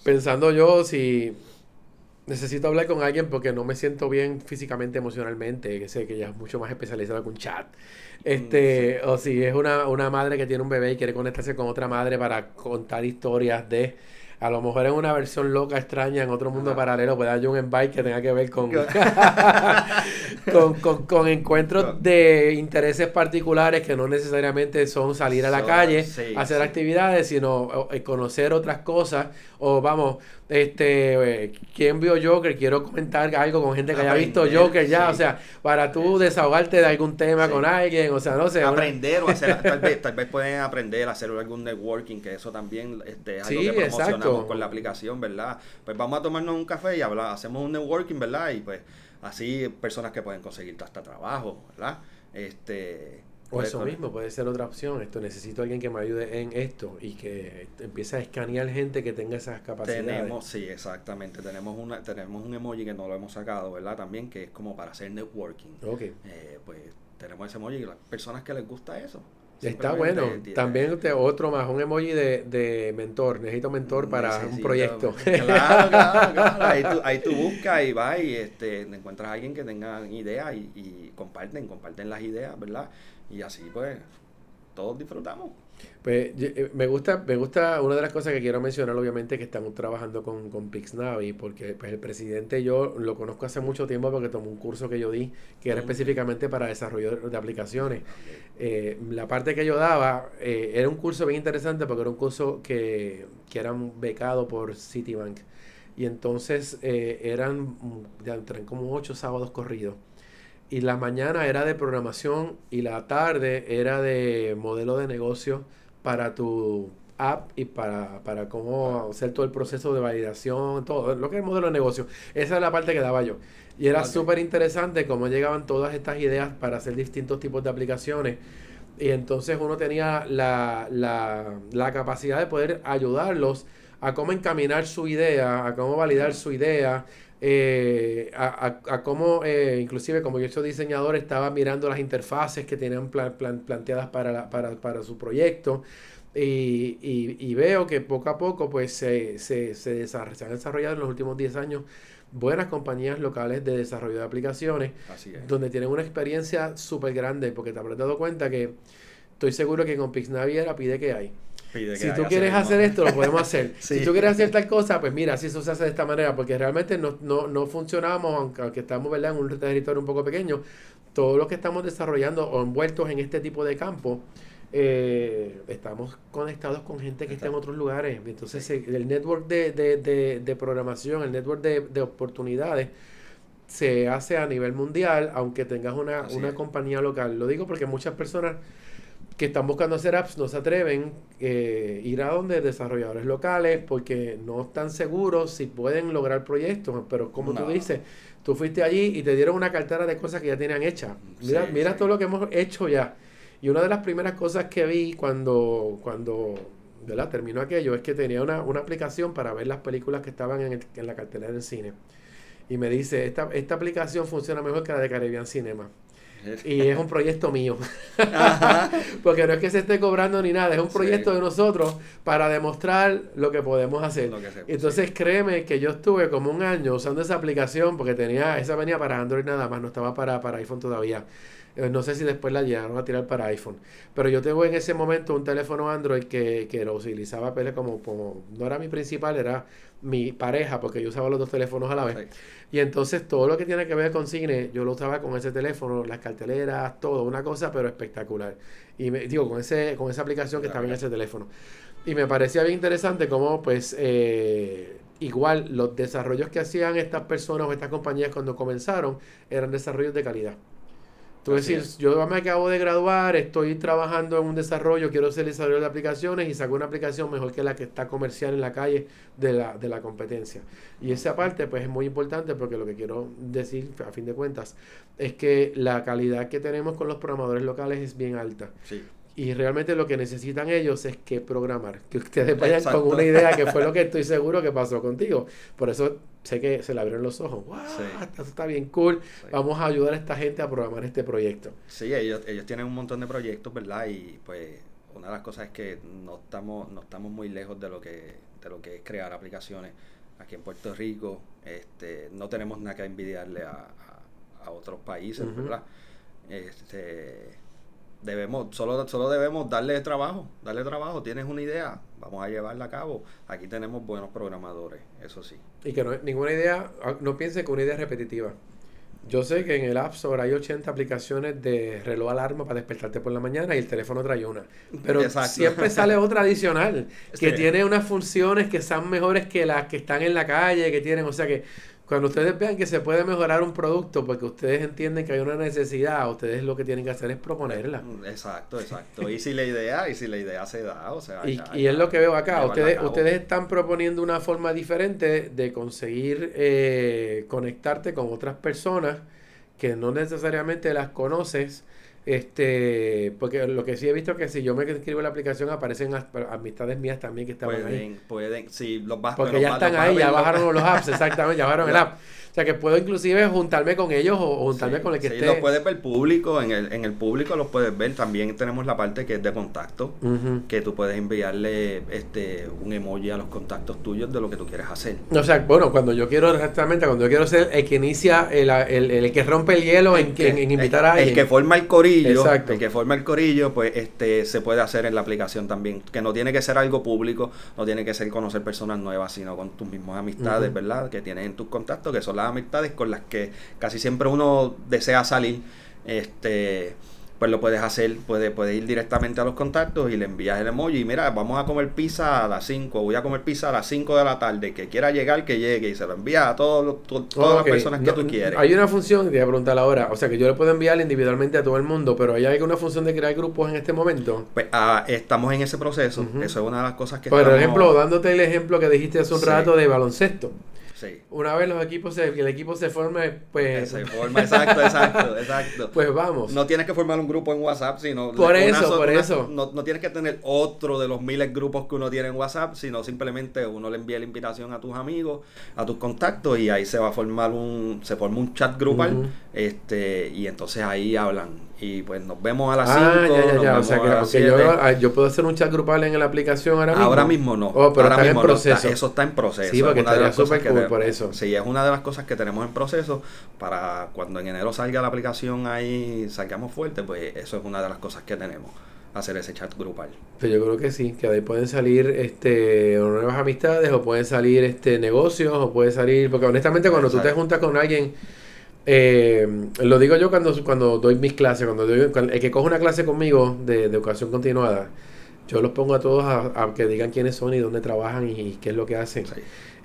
Pensando yo si necesito hablar con alguien porque no me siento bien físicamente, emocionalmente, que sé que ya es mucho más especializado que un chat. Este, o si es una, una madre que tiene un bebé y quiere conectarse con otra madre para contar historias de a lo mejor en una versión loca, extraña, en otro mundo paralelo, puede haber un invite que tenga que ver con, con, con, con encuentros de intereses particulares que no necesariamente son salir a la So, calle, sí, hacer sí. actividades, sino eh, conocer otras cosas. O vamos, este, eh, ¿quién vio Joker? Quiero comentar algo con gente que haya visto Joker ya, sí. o sea, para tú desahogarte de algún tema Sí. con alguien, o sea, no sé. una- aprender o hacer tal vez tal vez pueden aprender a hacer algún networking que eso también este, es algo Sí, que promocionamos exacto. con la aplicación verdad pues vamos a tomarnos un café y hablar hacemos un networking verdad y pues así personas que pueden conseguir hasta trabajo verdad este O eso mismo, puede ser otra opción. Esto necesito a alguien que me ayude en esto y que empiece a escanear gente que tenga esas capacidades. tenemos sí exactamente tenemos una tenemos un emoji que no lo hemos sacado verdad también que es como para hacer networking Ok. Eh, pues tenemos ese emoji y las personas que les gusta eso Está bueno. También te- otro más, un emoji de, de mentor. Necesito mentor para un proyecto. Claro, claro, claro. Ahí tú, ahí tú buscas y vas y este, encuentras a alguien que tenga ideas y, y comparten, comparten las ideas, ¿verdad? Y así pues todos disfrutamos. Pues eh, me gusta, me gusta una de las cosas que quiero mencionar, obviamente, que estamos trabajando con, con Pixnavi, porque pues, el presidente yo lo conozco hace mucho tiempo porque tomó un curso que yo di, que era Ok. específicamente para desarrollo de, aplicaciones. Eh, la parte que yo daba eh, era un curso bien interesante porque era un curso que, que era becado por Citibank. Y entonces eh, eran, mm, entré como ocho sábados corridos. Y la mañana era de programación y la tarde era de modelo de negocio para tu app y para, para cómo hacer todo el proceso de validación, todo lo que es el modelo de negocio. Esa es la parte que daba yo. Y era Ok. súper interesante cómo llegaban todas estas ideas para hacer distintos tipos de aplicaciones. Y entonces uno tenía la, la, la capacidad de poder ayudarlos a cómo encaminar su idea, a cómo validar su idea, eh, a, a- a cómo, eh, inclusive como yo soy diseñador, estaba mirando las interfaces que tenían plan- plan- planteadas para, la- para, para su proyecto. Y, y- y veo que poco a poco pues se, se, se, desarroll- se han desarrollado en los últimos 10 años buenas compañías locales de desarrollo de aplicaciones donde tienen una experiencia súper grande, porque te habrás dado cuenta que estoy seguro que con Pixnavi era pide que hay. Si tú quieres hacer esto, lo podemos hacer. Sí. Si tú quieres hacer tal cosa, pues mira, si eso se hace de esta manera, porque realmente no, no, no funcionamos, aunque, aunque estamos ¿verdad? en un territorio un poco pequeño, todos los que estamos desarrollando o envueltos en este tipo de campo, eh, estamos conectados con gente que está en otros lugares. Entonces, el network de, de, de, de programación, el network de, de oportunidades, se hace a nivel mundial, aunque tengas una, una compañía local. Lo digo porque muchas personas que están buscando hacer apps no se atreven eh, ir a donde desarrolladores locales porque no están seguros si pueden lograr proyectos. Pero como tú dices, tú fuiste allí y te dieron una cartera de cosas que ya tenían hechas. Mira, Sí, mira sí. todo lo que hemos hecho ya. Y una de las primeras cosas que vi cuando, cuando ¿verdad? terminó aquello es que tenía una, una aplicación para ver las películas que estaban en, el- en la cartelera del cine. Y me dice, esta, esta aplicación funciona mejor que la de Caribbean Cinema. Y es un proyecto mío. Ajá. Porque no es que se esté cobrando ni nada, es un Sí. proyecto de nosotros para demostrar lo que podemos hacer. Que Entonces créeme que yo estuve como un año usando esa aplicación porque tenía, esa venía para Android nada más, no estaba para, para iPhone todavía. Eh, no sé si después la llegaron a tirar para iPhone. Pero yo tengo en ese momento un teléfono Android que, que lo utilizaba Pele como, como, no era mi principal, era mi pareja, porque yo usaba los dos teléfonos a la vez. Y entonces todo lo que tiene que ver con cine, yo lo usaba con ese teléfono, las carteleras, todo, una cosa, pero espectacular. Y me, digo, con, ese, con esa aplicación que estaba en ese teléfono. Y me parecía bien interesante cómo, pues, eh, igual los desarrollos que hacían estas personas o estas compañías cuando comenzaron eran desarrollos de calidad. Tú decís, yo me acabo de graduar, estoy trabajando en un desarrollo, quiero ser desarrollador de aplicaciones y saco una aplicación mejor que la que está comercial en la calle de la, de la competencia. Y esa parte pues es muy importante porque lo que quiero decir a fin de cuentas es que la calidad que tenemos con los programadores locales es bien alta. Sí. Y realmente lo que necesitan ellos es que programar, que ustedes vayan con una idea, que fue lo que estoy seguro que pasó contigo. Por eso sé que se le abrieron los ojos. ¡Wow! Esto está bien cool. Vamos a ayudar a esta gente a programar este proyecto. Sí, ellos, ellos tienen un montón de proyectos, ¿verdad? Y pues una de las cosas es que no estamos, no estamos muy lejos de lo que, de lo que es crear aplicaciones. Aquí en Puerto Rico este, no tenemos nada que envidiarle a, a, otros países, ¿verdad? Este debemos, solo, solo debemos darle trabajo, darle trabajo, tienes una idea, vamos a llevarla a cabo. Aquí tenemos buenos programadores, eso sí. Y que no ninguna idea, ah, no piense que una idea es repetitiva. Yo sé que en el App Store hay 80 aplicaciones de reloj alarma para despertarte por la mañana y el teléfono trae una. Pero siempre sale otra adicional que tiene unas funciones que son mejores que las que están en la calle, que tienen, o sea que cuando ustedes vean que se puede mejorar un producto porque ustedes entienden que hay una necesidad, ustedes lo que tienen que hacer es proponerla. Mm, exacto, exacto. Y si la idea, y si la idea se da, o sea. Y, y es lo que veo acá. Ustedes, ustedes están proponiendo una forma diferente de conseguir eh, conectarte con otras personas que no necesariamente las conoces este, porque lo que sí he visto es que si yo me escribo la aplicación aparecen amistades mías también que estaban pueden, ahí. Pueden, sí, los vas, Porque ya están ahí, ya bajaron los apps, exactamente, ya bajaron el app sea, que puedo inclusive juntarme con ellos o, juntarme con el que sí, esté. los puedes ver público, en el, en el público los puedes ver. También tenemos la parte que es de contacto, que tú puedes enviarle este un emoji a los contactos tuyos de lo que tú quieres hacer. O sea, bueno, cuando yo quiero exactamente, cuando yo quiero ser el que inicia, el, el, el que rompe el hielo en, en, invitar a alguien. El que forma el corillo, Exacto. el que forma el corillo, pues este se puede hacer en la aplicación también. Que no tiene que ser algo público, no tiene que ser conocer personas nuevas, sino con tus mismas amistades, ¿verdad? Que tienes en tus contactos, que son las amistades con las que casi siempre uno desea salir, este, pues lo puedes hacer, puedes, puedes ir directamente a los contactos y le envías el emoji. Y mira, vamos a comer pizza a las 5, voy a comer pizza a las 5 de la tarde. Que quiera llegar, que llegue. Y se lo envía a todos todas las personas que tú quieres. Hay una función, te voy a preguntar ahora. O sea, que yo le puedo enviar individualmente a todo el mundo, pero ¿hay alguna función de crear grupos en este momento? Pues ah, estamos en ese proceso. Eso es una de las cosas que Por ejemplo, dándote el ejemplo que dijiste hace un rato de baloncesto. Una vez los equipos se, el equipo se forme, pues. Se forma, exacto, exacto, exacto. Pues vamos. No tienes que formar un grupo en WhatsApp, sino. Por eso, por eso. No, no, tienes que tener otro de los miles de grupos que uno tiene en WhatsApp, sino simplemente uno le envía la invitación a tus amigos, a tus contactos, y ahí se va a formar un. Se forma un chat grupal, este, y entonces ahí hablan y pues nos vemos a las 5. Ah, o sea que, yo, ah, yo, puedo hacer un chat grupal en la aplicación ahora mismo. Ahora mismo no. Oh, pero ahora mismo en proceso. eso está en proceso. Sí, porque estaría súper cool por eso. Sí, es una de las cosas que tenemos en proceso para cuando en enero salga la aplicación ahí, salgamos fuerte, pues eso es una de las cosas que tenemos hacer ese chat grupal. Pues yo creo que sí, que ahí pueden salir este nuevas amistades o pueden salir este negocios o puede salir, porque honestamente cuando tú te juntas con alguien eh, lo digo yo cuando, cuando doy mis clases, cuando, doy, el que coge una clase conmigo de, educación continuada, yo los pongo a todos a, que digan quiénes son y dónde trabajan y, qué es lo que hacen.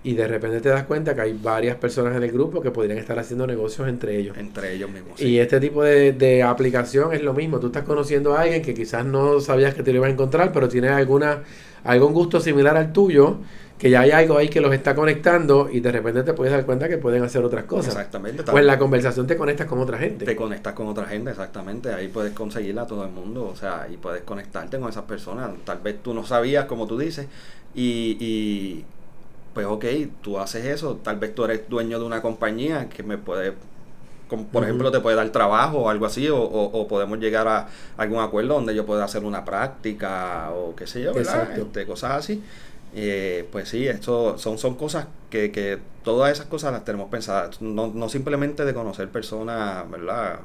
Y de repente te das cuenta que hay varias personas en el grupo que podrían estar haciendo negocios entre ellos. Entre ellos mismos. Y este tipo de, de, aplicación es lo mismo. Tú estás conociendo a alguien que quizás no sabías que te lo ibas a encontrar, pero tiene alguna, algún gusto similar al tuyo que ya hay algo ahí que los está conectando y de repente te puedes dar cuenta que pueden hacer otras cosas. Exactamente. Pues en la conversación te conectas con otra gente. Te conectas con otra gente, exactamente. Ahí puedes conseguirla a todo el mundo, o sea, y puedes conectarte con esas personas. Tal vez tú no sabías, como tú dices, y, y pues ok, tú haces eso, tal vez tú eres dueño de una compañía que me puede por ejemplo, te puede dar trabajo o algo así, o, o, podemos llegar a algún acuerdo donde yo pueda hacer una práctica o qué sé yo, ¿verdad? Este, cosas así. Eh, pues sí, esto son, son cosas que, que todas esas cosas las tenemos pensadas, no, no simplemente de conocer personas, ¿verdad?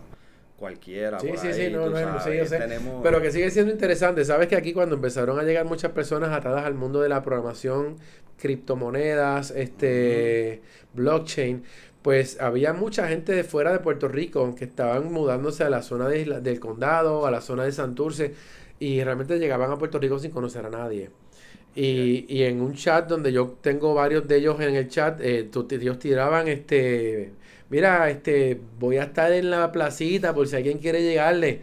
cualquiera. Sí, por sí, ahí, sí, no, no, sí, sabes, yo sé. tenemos- Pero que sigue siendo interesante. Sabes que aquí cuando empezaron a llegar muchas personas atadas al mundo de la programación, criptomonedas, este, blockchain, pues había mucha gente de fuera de Puerto Rico que estaban mudándose a la zona de del condado, a la zona de Santurce, y realmente llegaban a Puerto Rico sin conocer a nadie. Y, y en un chat donde yo tengo varios de ellos en el chat, eh, ellos tiraban este, mira, este, voy a estar en la placita por si alguien quiere llegarle.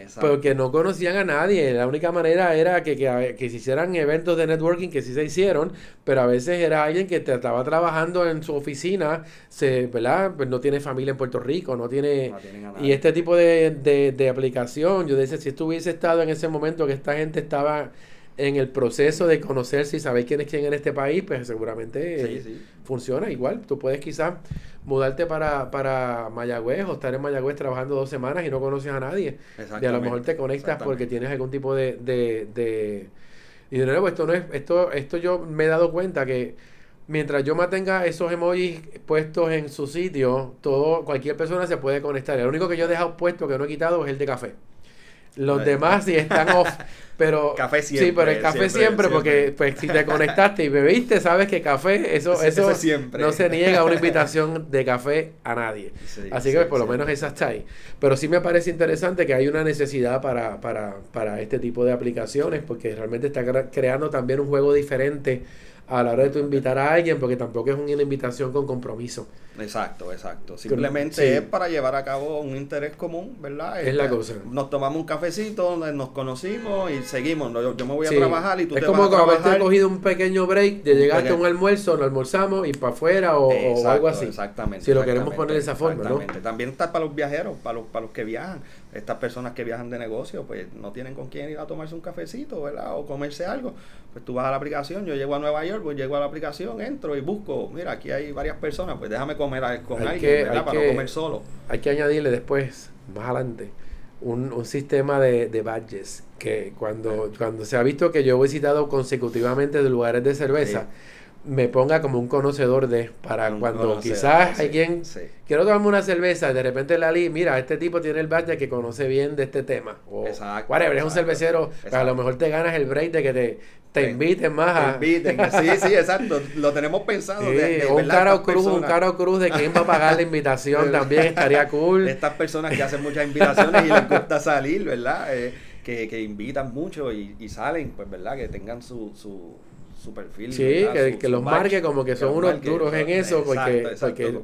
Exacto. Porque no conocían a nadie. La única manera era que, que, que se hicieran eventos de networking que sí se hicieron, pero a veces era alguien que te estaba trabajando en su oficina, se, ¿verdad? Pues no tiene familia en Puerto Rico, no tiene... No Y este tipo de, de, de aplicación, yo decía, si esto hubiese estado en ese momento que esta gente estaba en el proceso de conocerse y saber quién es quién en este país, pues seguramente Sí, eh, sí. funciona igual. Tú puedes quizás mudarte para, para Mayagüez o estar en Mayagüez trabajando dos semanas y no conoces a nadie. Y a lo mejor te conectas porque tienes algún tipo de, de, de... Y de nuevo, esto no es, esto, esto yo me he dado cuenta que mientras yo mantenga esos emojis puestos en su sitio, todo, cualquier persona se puede conectar. El único que yo he dejado puesto que no he quitado es el de café. Los demás sí están off, pero Café sí, pero el café siempre, siempre, porque siempre. pues si te conectaste y bebiste, sabes que café, eso, eso ese siempre. no se niega una invitación de café a nadie. Sí, Así sí, que por lo sí. menos esa está ahí. Pero sí me parece interesante que hay una necesidad para, para, para este tipo de aplicaciones, porque realmente está cre- creando también un juego diferente a la hora de tú invitar a alguien, porque tampoco es una invitación con compromiso. Exacto, exacto. Simplemente sí. es para llevar a cabo un interés común, ¿verdad? Es la Este, cosa. Nos tomamos un cafecito, donde nos conocimos y seguimos. No, Yo, yo me voy a Sí. trabajar y tú es te como vas a haberte trabajar. cogido un pequeño break de llegaste a un almuerzo, nos almorzamos y para afuera o, o algo así. Exactamente. Si lo queremos poner de esa forma, ¿no? exactamente. También está para los viajeros, para los, para los que viajan. Estas personas que viajan de negocio, pues no tienen con quién ir a tomarse un cafecito, ¿verdad? O comerse algo. Pues tú vas a la aplicación, yo llego a Nueva York, pues llego a la aplicación, entro y busco, mira, aquí hay varias personas, pues déjame comer con Hay alguien, que- ¿verdad? hay Para que- no comer solo. Hay que añadirle después, más adelante, un, un sistema de, de badges. Que cuando, cuando se ha visto que yo he visitado consecutivamente de lugares de cerveza, me ponga como un conocedor de, para Un cuando conocedor, quizás sí, alguien sí. quiero tomarme una cerveza y de repente la li, mira, este tipo tiene el badge que conoce bien de este tema. O Exacto, whatever, es un exacto, cervecero, a lo mejor te ganas el break de que te, te Te- inviten más a... Te inviten, sí, sí, exacto. Lo tenemos pensado. Sí, de, de un caro cruz, un caro cruz de quién va a pagar la invitación también estaría cool. Estas personas que hacen muchas invitaciones y les gusta salir, ¿verdad? Eh, que, que invitan mucho y, y salen, pues, ¿verdad? Que tengan su, su, su perfil. Sí, ¿verdad? que, Su- que su los marque como que son unos marque, duros en eso, exacto, porque, exacto. porque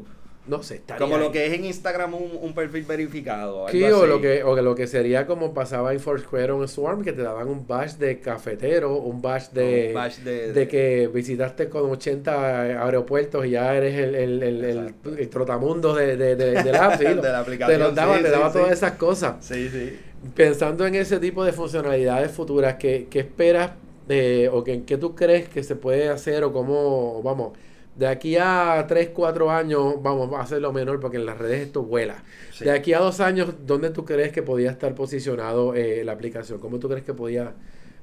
no sé, estaría Como lo ahí. que es en Instagram un, un perfil verificado. Sí, o lo que, o que lo que sería como pasaba en Foursquare o en Swarm, que te daban un badge de cafetero, un badge de, Un badge de- de que visitaste con 80 aeropuertos y ya eres el, el, el, el, el trotamundo de, de, de, de la sí, De lo- la aplicación, Te los daba, sí, te daba sí. todas esas cosas. Sí, sí. Pensando en ese tipo de funcionalidades futuras, ¿qué, qué esperas eh, o qué, qué tú crees que se puede hacer o cómo, vamos, de aquí a 3, 4 años, vamos a hacerlo menor porque en las redes esto vuela. Sí. De aquí a dos años, ¿dónde tú crees que podía estar posicionado eh, la aplicación? ¿Cómo tú crees que podía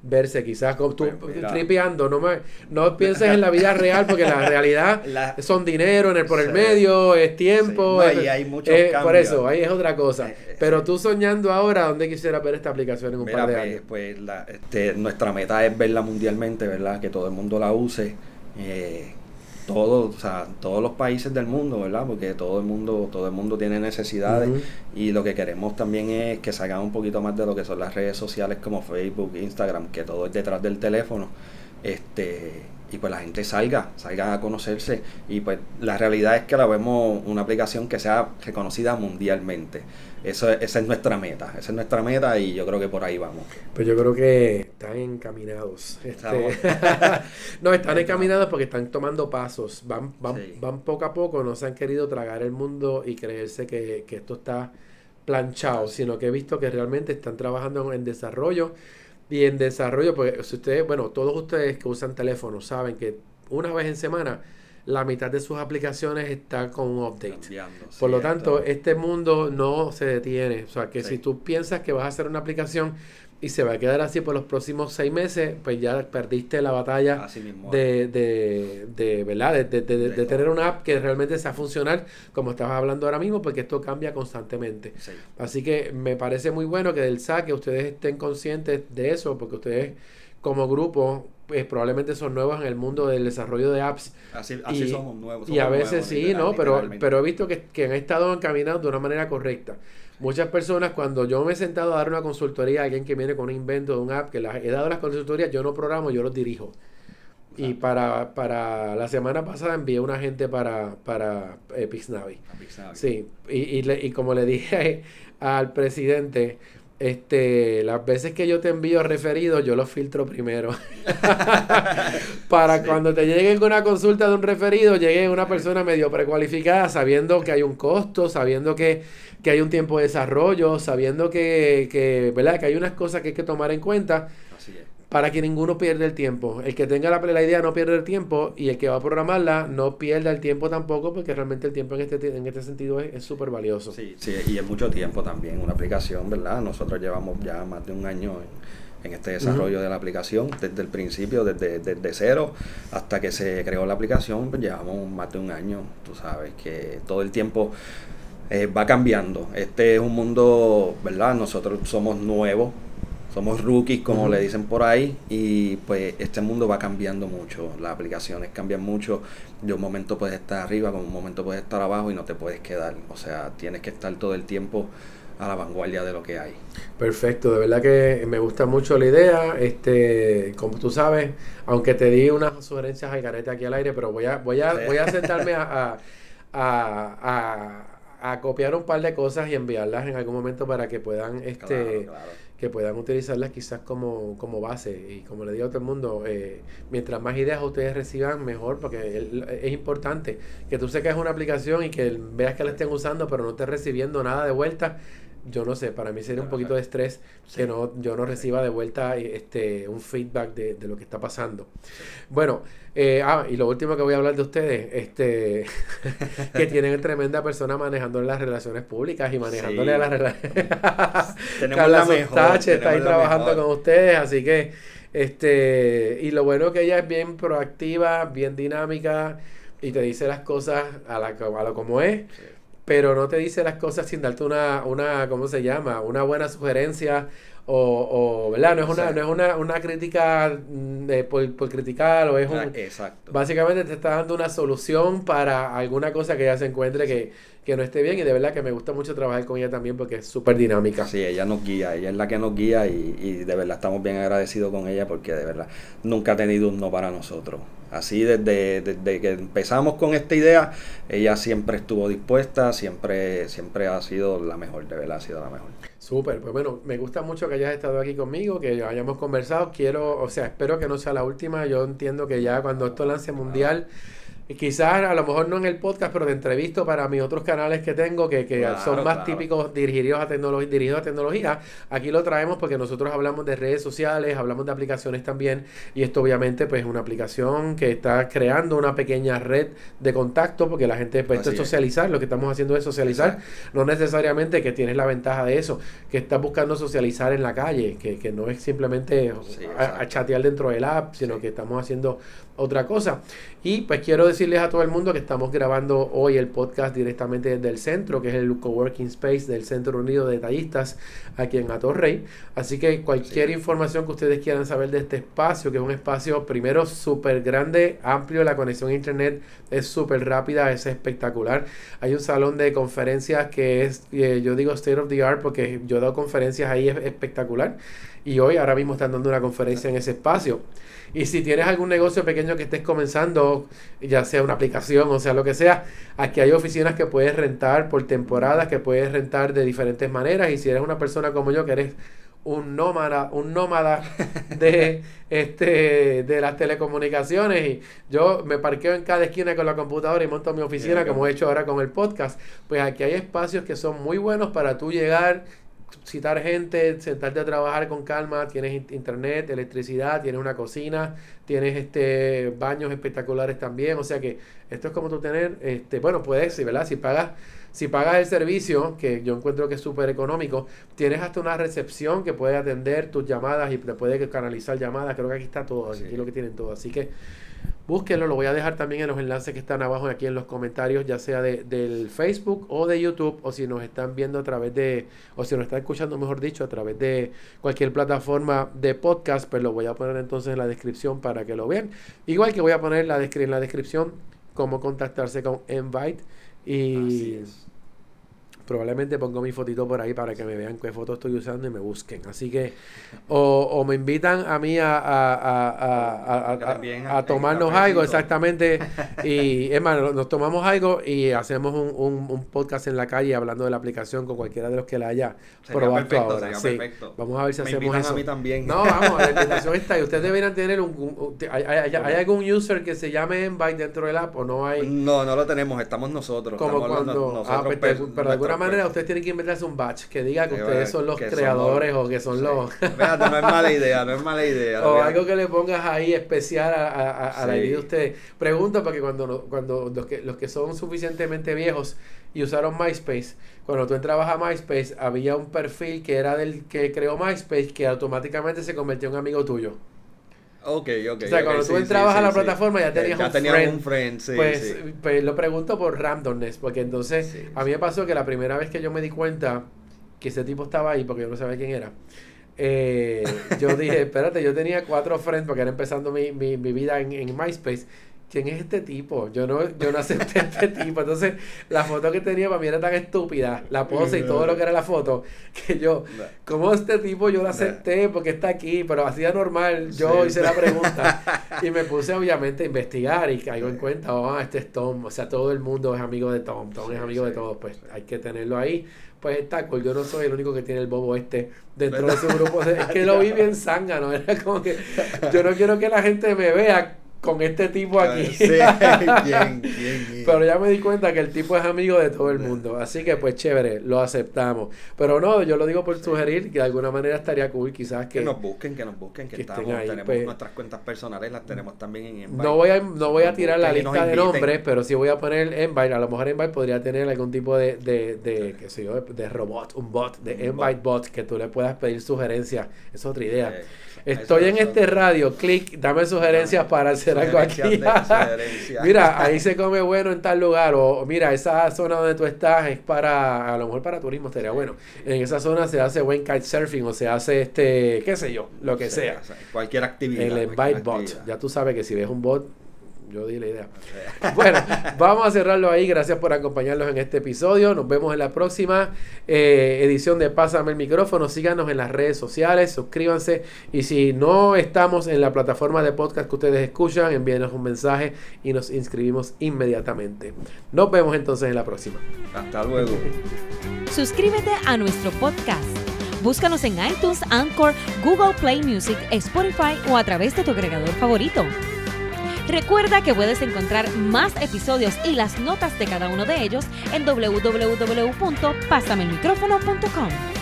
verse? Quizás como tú Pues tripeando, no, me, no pienses en la vida real porque la realidad La- son dinero en el, por el Sí. medio, es tiempo. Sí, no, es- y hay muchos eh, Por eso, ahí es otra cosa. Eh, eh, Pero sí. tú soñando ahora, ¿dónde quisiera ver esta aplicación en un Mira, par de pues, años? pues, la- este, nuestra meta es verla mundialmente, ¿verdad? Que todo el mundo la use. Eh, todo, o sea, todos los países del mundo, ¿verdad? Porque todo el mundo, todo el mundo tiene necesidades y lo que queremos también es que salgan un poquito más de lo que son las redes sociales como Facebook, Instagram, que todo es detrás del teléfono. Este, y pues la gente salga, salga a conocerse y pues la realidad es que la vemos una aplicación que sea reconocida mundialmente. Eso, es- esa es nuestra meta, esa es nuestra meta y yo creo que por ahí vamos. Pues yo creo que están encaminados. Este, no, están encaminados porque están tomando pasos. Van, van, Sí. van poco a poco, no se han querido tragar el mundo y creerse que, que esto está planchado, sino que he visto que realmente están trabajando en desarrollo. Y en desarrollo, pues si ustedes, bueno, todos ustedes que usan teléfonos saben que una vez en semana la mitad de sus aplicaciones está con un update. Cambiando, Por lo tanto, este mundo no se detiene. O sea, que Sí. si tú piensas que vas a hacer una aplicación y se va a quedar así por los próximos seis meses, pues ya perdiste la batalla de, de, de, ¿verdad? De, de- de- de De tener una app que realmente sea funcional, como estabas hablando ahora mismo, porque esto cambia constantemente. Sí. Así que me parece muy bueno que del saque ustedes estén conscientes de eso, porque ustedes como grupo pues, probablemente son nuevos en el mundo del desarrollo de apps. Así, así Y- somos nuevos. Y a veces nuevos, sí, ¿no? Pero, pero he visto que, que han estado encaminados de una manera correcta. Muchas personas, cuando yo me he sentado a dar una consultoría a alguien que viene con un invento de un app, que las, he dado las consultorías, yo no programo, yo los dirijo. Y para, para la semana pasada envié una gente para, para eh, Pixnavi. A Pixar. Sí, y, y, le- y como le dije al presidente, este, las veces que yo te envío referidos, yo los filtro primero. Para Sí. cuando te llegue una consulta de un referido, llegue una persona medio precualificada, sabiendo que hay un costo, sabiendo que, que hay un tiempo de desarrollo, sabiendo que, que, ¿verdad? que hay unas cosas que hay que tomar en cuenta. Para que ninguno pierda el tiempo. El que tenga la, la idea no pierde el tiempo y el que va a programarla no pierda el tiempo tampoco porque realmente el tiempo en este, en este sentido es súper valioso. Sí, sí, y es mucho tiempo también. Una aplicación, ¿verdad? Nosotros llevamos ya más de un año en, en este desarrollo de la aplicación, desde el principio, desde, desde cero hasta que se creó la aplicación, pues llevamos más de un año. Tú sabes que todo el tiempo eh, va cambiando. Este es un mundo, ¿verdad? Nosotros somos nuevos. Somos rookies, como le dicen por ahí, y pues este mundo va cambiando mucho. Las aplicaciones cambian mucho. De un momento puedes estar arriba, como un momento puedes estar abajo y no te puedes quedar. O sea, tienes que estar todo el tiempo a la vanguardia de lo que hay. Perfecto, de verdad que me gusta mucho la idea. Este, como tú sabes, aunque te di unas sugerencias al garete aquí al aire, pero voy a, voy a, voy a sentarme a, a, a- a- a copiar un par de cosas y enviarlas en algún momento para que puedan este Claro, claro. que puedan utilizarlas quizás como, como base. Y como le digo a todo el mundo, eh, mientras más ideas ustedes reciban, mejor, porque el- es importante que tú sepas una aplicación y que veas que la estén usando, pero no estés recibiendo nada de vuelta. Yo no sé, para mí sería un poquito de estrés que no, yo no reciba de vuelta este, un feedback de, de lo que está pasando. Bueno, eh, ah, y lo último que voy a hablar de ustedes, este, que tienen tremenda persona manejando las relaciones públicas y manejándole Sí. a las relaciones. Tenemos Carla la mejor, Sostache está ahí trabajando mejor. con ustedes, así que, este, y lo bueno es que ella es bien proactiva, bien dinámica y te dice las cosas a, la, a lo como es. Pero no te dice las cosas sin darte una, una ¿cómo se llama? Una buena sugerencia o, o ¿verdad? No es una, no es una, una crítica mm, de, por, por criticar o es un... Exacto. Básicamente te está dando una solución para alguna cosa que ella se encuentre que, que no esté bien y de verdad que me gusta mucho trabajar con ella también porque es súper dinámica. Sí, ella nos guía, ella es la que nos guía y, y de verdad estamos bien agradecidos con ella porque de verdad nunca ha tenido un no para nosotros. Así desde, desde que empezamos con esta idea, ella siempre estuvo dispuesta, siempre, siempre ha sido la mejor, de verdad ha sido la mejor. Súper, pues bueno, me gusta mucho que hayas estado aquí conmigo, que hayamos conversado. Quiero, o sea, espero que no sea la última. Yo entiendo que ya cuando esto lance mundial, y quizás a lo mejor no en el podcast, pero de entrevisto para mis otros canales que tengo, que, que Claro, son más claro. típicos dirigidos a, tecnología dirigidos a tecnología. Aquí lo traemos porque nosotros hablamos de redes sociales, hablamos de aplicaciones también, y esto obviamente pues es una aplicación que está creando una pequeña red de contacto, porque la gente, pues esto es socializar, lo que estamos haciendo es socializar. No necesariamente que tienes la ventaja de eso, que estás buscando socializar en la calle, que, que no es simplemente Sí, a, chatear dentro del app, sino Sí. que estamos haciendo otra cosa. Y pues quiero decirles a todo el mundo que estamos grabando hoy el podcast directamente desde el centro, que es el coworking space del Centro Unido de Detallistas aquí en Atorrey. Así que cualquier Sí. información que ustedes quieran saber de este espacio, que es un espacio primero súper grande, amplio, la conexión a internet es súper rápida, es espectacular. Hay un salón de conferencias que es, eh, yo digo state of the art porque yo he dado conferencias ahí, es espectacular. Y hoy, ahora mismo, están dando una conferencia en ese espacio. Y si tienes algún negocio pequeño que estés comenzando, ya sea una aplicación o sea lo que sea, aquí hay oficinas que puedes rentar por temporadas, que puedes rentar de diferentes maneras. Y si eres una persona como yo, que eres un nómada, un nómada de este de las telecomunicaciones y yo me parqueo en cada esquina con la computadora y monto mi oficina como he hecho ahora con el podcast, pues aquí hay espacios que son muy buenos para tú llegar citar gente, sentarte a trabajar con calma, tienes internet, electricidad, tienes una cocina, tienes este baños espectaculares también, o sea que esto es como tú tener, este, bueno, puedes, ¿verdad? Si pagas si pagas el servicio, que yo encuentro que es súper económico, tienes hasta una recepción que puede atender tus llamadas y te puede canalizar llamadas. Creo que aquí está todo, aquí lo que tienen todo. Así que búsquenlo, lo voy a dejar también en los enlaces que están abajo aquí en los comentarios, ya sea de, del Facebook o de YouTube, o si nos están viendo a través de, o si nos están escuchando, mejor dicho, a través de cualquier plataforma de podcast, pues lo voy a poner entonces en la descripción para que lo vean. Igual que voy a poner la en la descripción cómo contactarse con Invite y probablemente pongo mi fotito por ahí para que me vean qué foto estoy usando y me busquen. Así que, o, me invitan a mí a, a, tomarnos algo, exactamente. Y es más, nos tomamos algo y hacemos un, podcast en la calle hablando de la aplicación con cualquiera de los que la haya probado ahora. Vamos a ver si hacemos eso. A mí también. No, vamos, la invitación está y ustedes deberían tener un. hay, hay, algún user que se llame Invite dentro del app o no hay? No, no lo tenemos, estamos nosotros. Como cuando. ah, pues, de alguna manera ustedes tienen que inventarse un batch que diga que ustedes son los creadores o que son los... Fíjate, no es mala idea, no es mala idea. o algo que le pongas ahí especial a, la idea de ustedes. Pregunto porque cuando, cuando los, que, los que son suficientemente viejos y usaron MySpace, cuando tú entrabas a MySpace había un perfil que era del que creó MySpace que automáticamente se convirtió en amigo tuyo. Ok, ok. O sea, cuando tú entrabas a la plataforma ya tenías, ya un, un friend. pues, pues, lo pregunto por randomness, porque entonces a mí me pasó que la primera vez que yo me di cuenta que ese tipo estaba ahí, porque yo no sabía quién era, eh, yo dije, espérate, yo tenía cuatro friends porque era empezando mi, mi, mi vida en, en MySpace ¿quién es este tipo? Yo no, yo no acepté a este tipo. Entonces, la foto que tenía para mí era tan estúpida, la pose y todo lo que era la foto, que yo, ¿cómo este tipo yo lo acepté? Porque está aquí, pero hacía normal, yo hice la pregunta y me puse obviamente a investigar y caigo en cuenta, oh, este es Tom, o sea, todo el mundo es amigo de Tom, Tom es amigo de todos, pues hay que tenerlo ahí. Pues está cool, yo no soy el único que tiene el bobo este dentro de su grupo. Es que lo vi bien zángano, era como que yo no quiero que la gente me vea con este tipo aquí. Pero ya me di cuenta que el tipo es amigo de todo el mundo. Así que pues chévere, lo aceptamos. Pero no, yo lo digo por sugerir que de alguna manera estaría cool quizás que... Que nos busquen, que nos busquen, que, estamos, tenemos pues. nuestras cuentas personales, las tenemos también en Envite. No voy a, no voy a tirar la lista de nombres, pero sí voy a poner Envite. A lo mejor Envite podría tener algún tipo de, de, de qué sé yo, de robot, un bot, de Envite bot. que tú le puedas pedir sugerencias. Es otra idea. Estoy en este radio, clic, dame sugerencias para hacer algo aquí. mira, ahí se come bueno en tal lugar. O mira, esa zona donde tú estás es para, a lo mejor para turismo estaría bueno. En esa zona se hace buen kitesurfing o se hace este, qué sé yo, lo que sea. Cualquier actividad. El invite bot. Ya tú sabes que si ves un bot, yo di la idea. Bueno, vamos a cerrarlo ahí. Gracias por acompañarnos en este episodio. Nos vemos en la próxima eh, edición de Pásame el micrófono. Síganos en las redes sociales, suscríbanse. Y si no estamos en la plataforma de podcast que ustedes escuchan, envíenos un mensaje y nos inscribimos inmediatamente. Nos vemos entonces en la próxima. Hasta luego. Suscríbete a nuestro podcast. Búscanos en iTunes, Anchor, Google Play Music, Spotify o a través de tu agregador favorito. Recuerda que puedes encontrar más episodios y las notas de cada uno de ellos en www.pasamelmicrófono.com.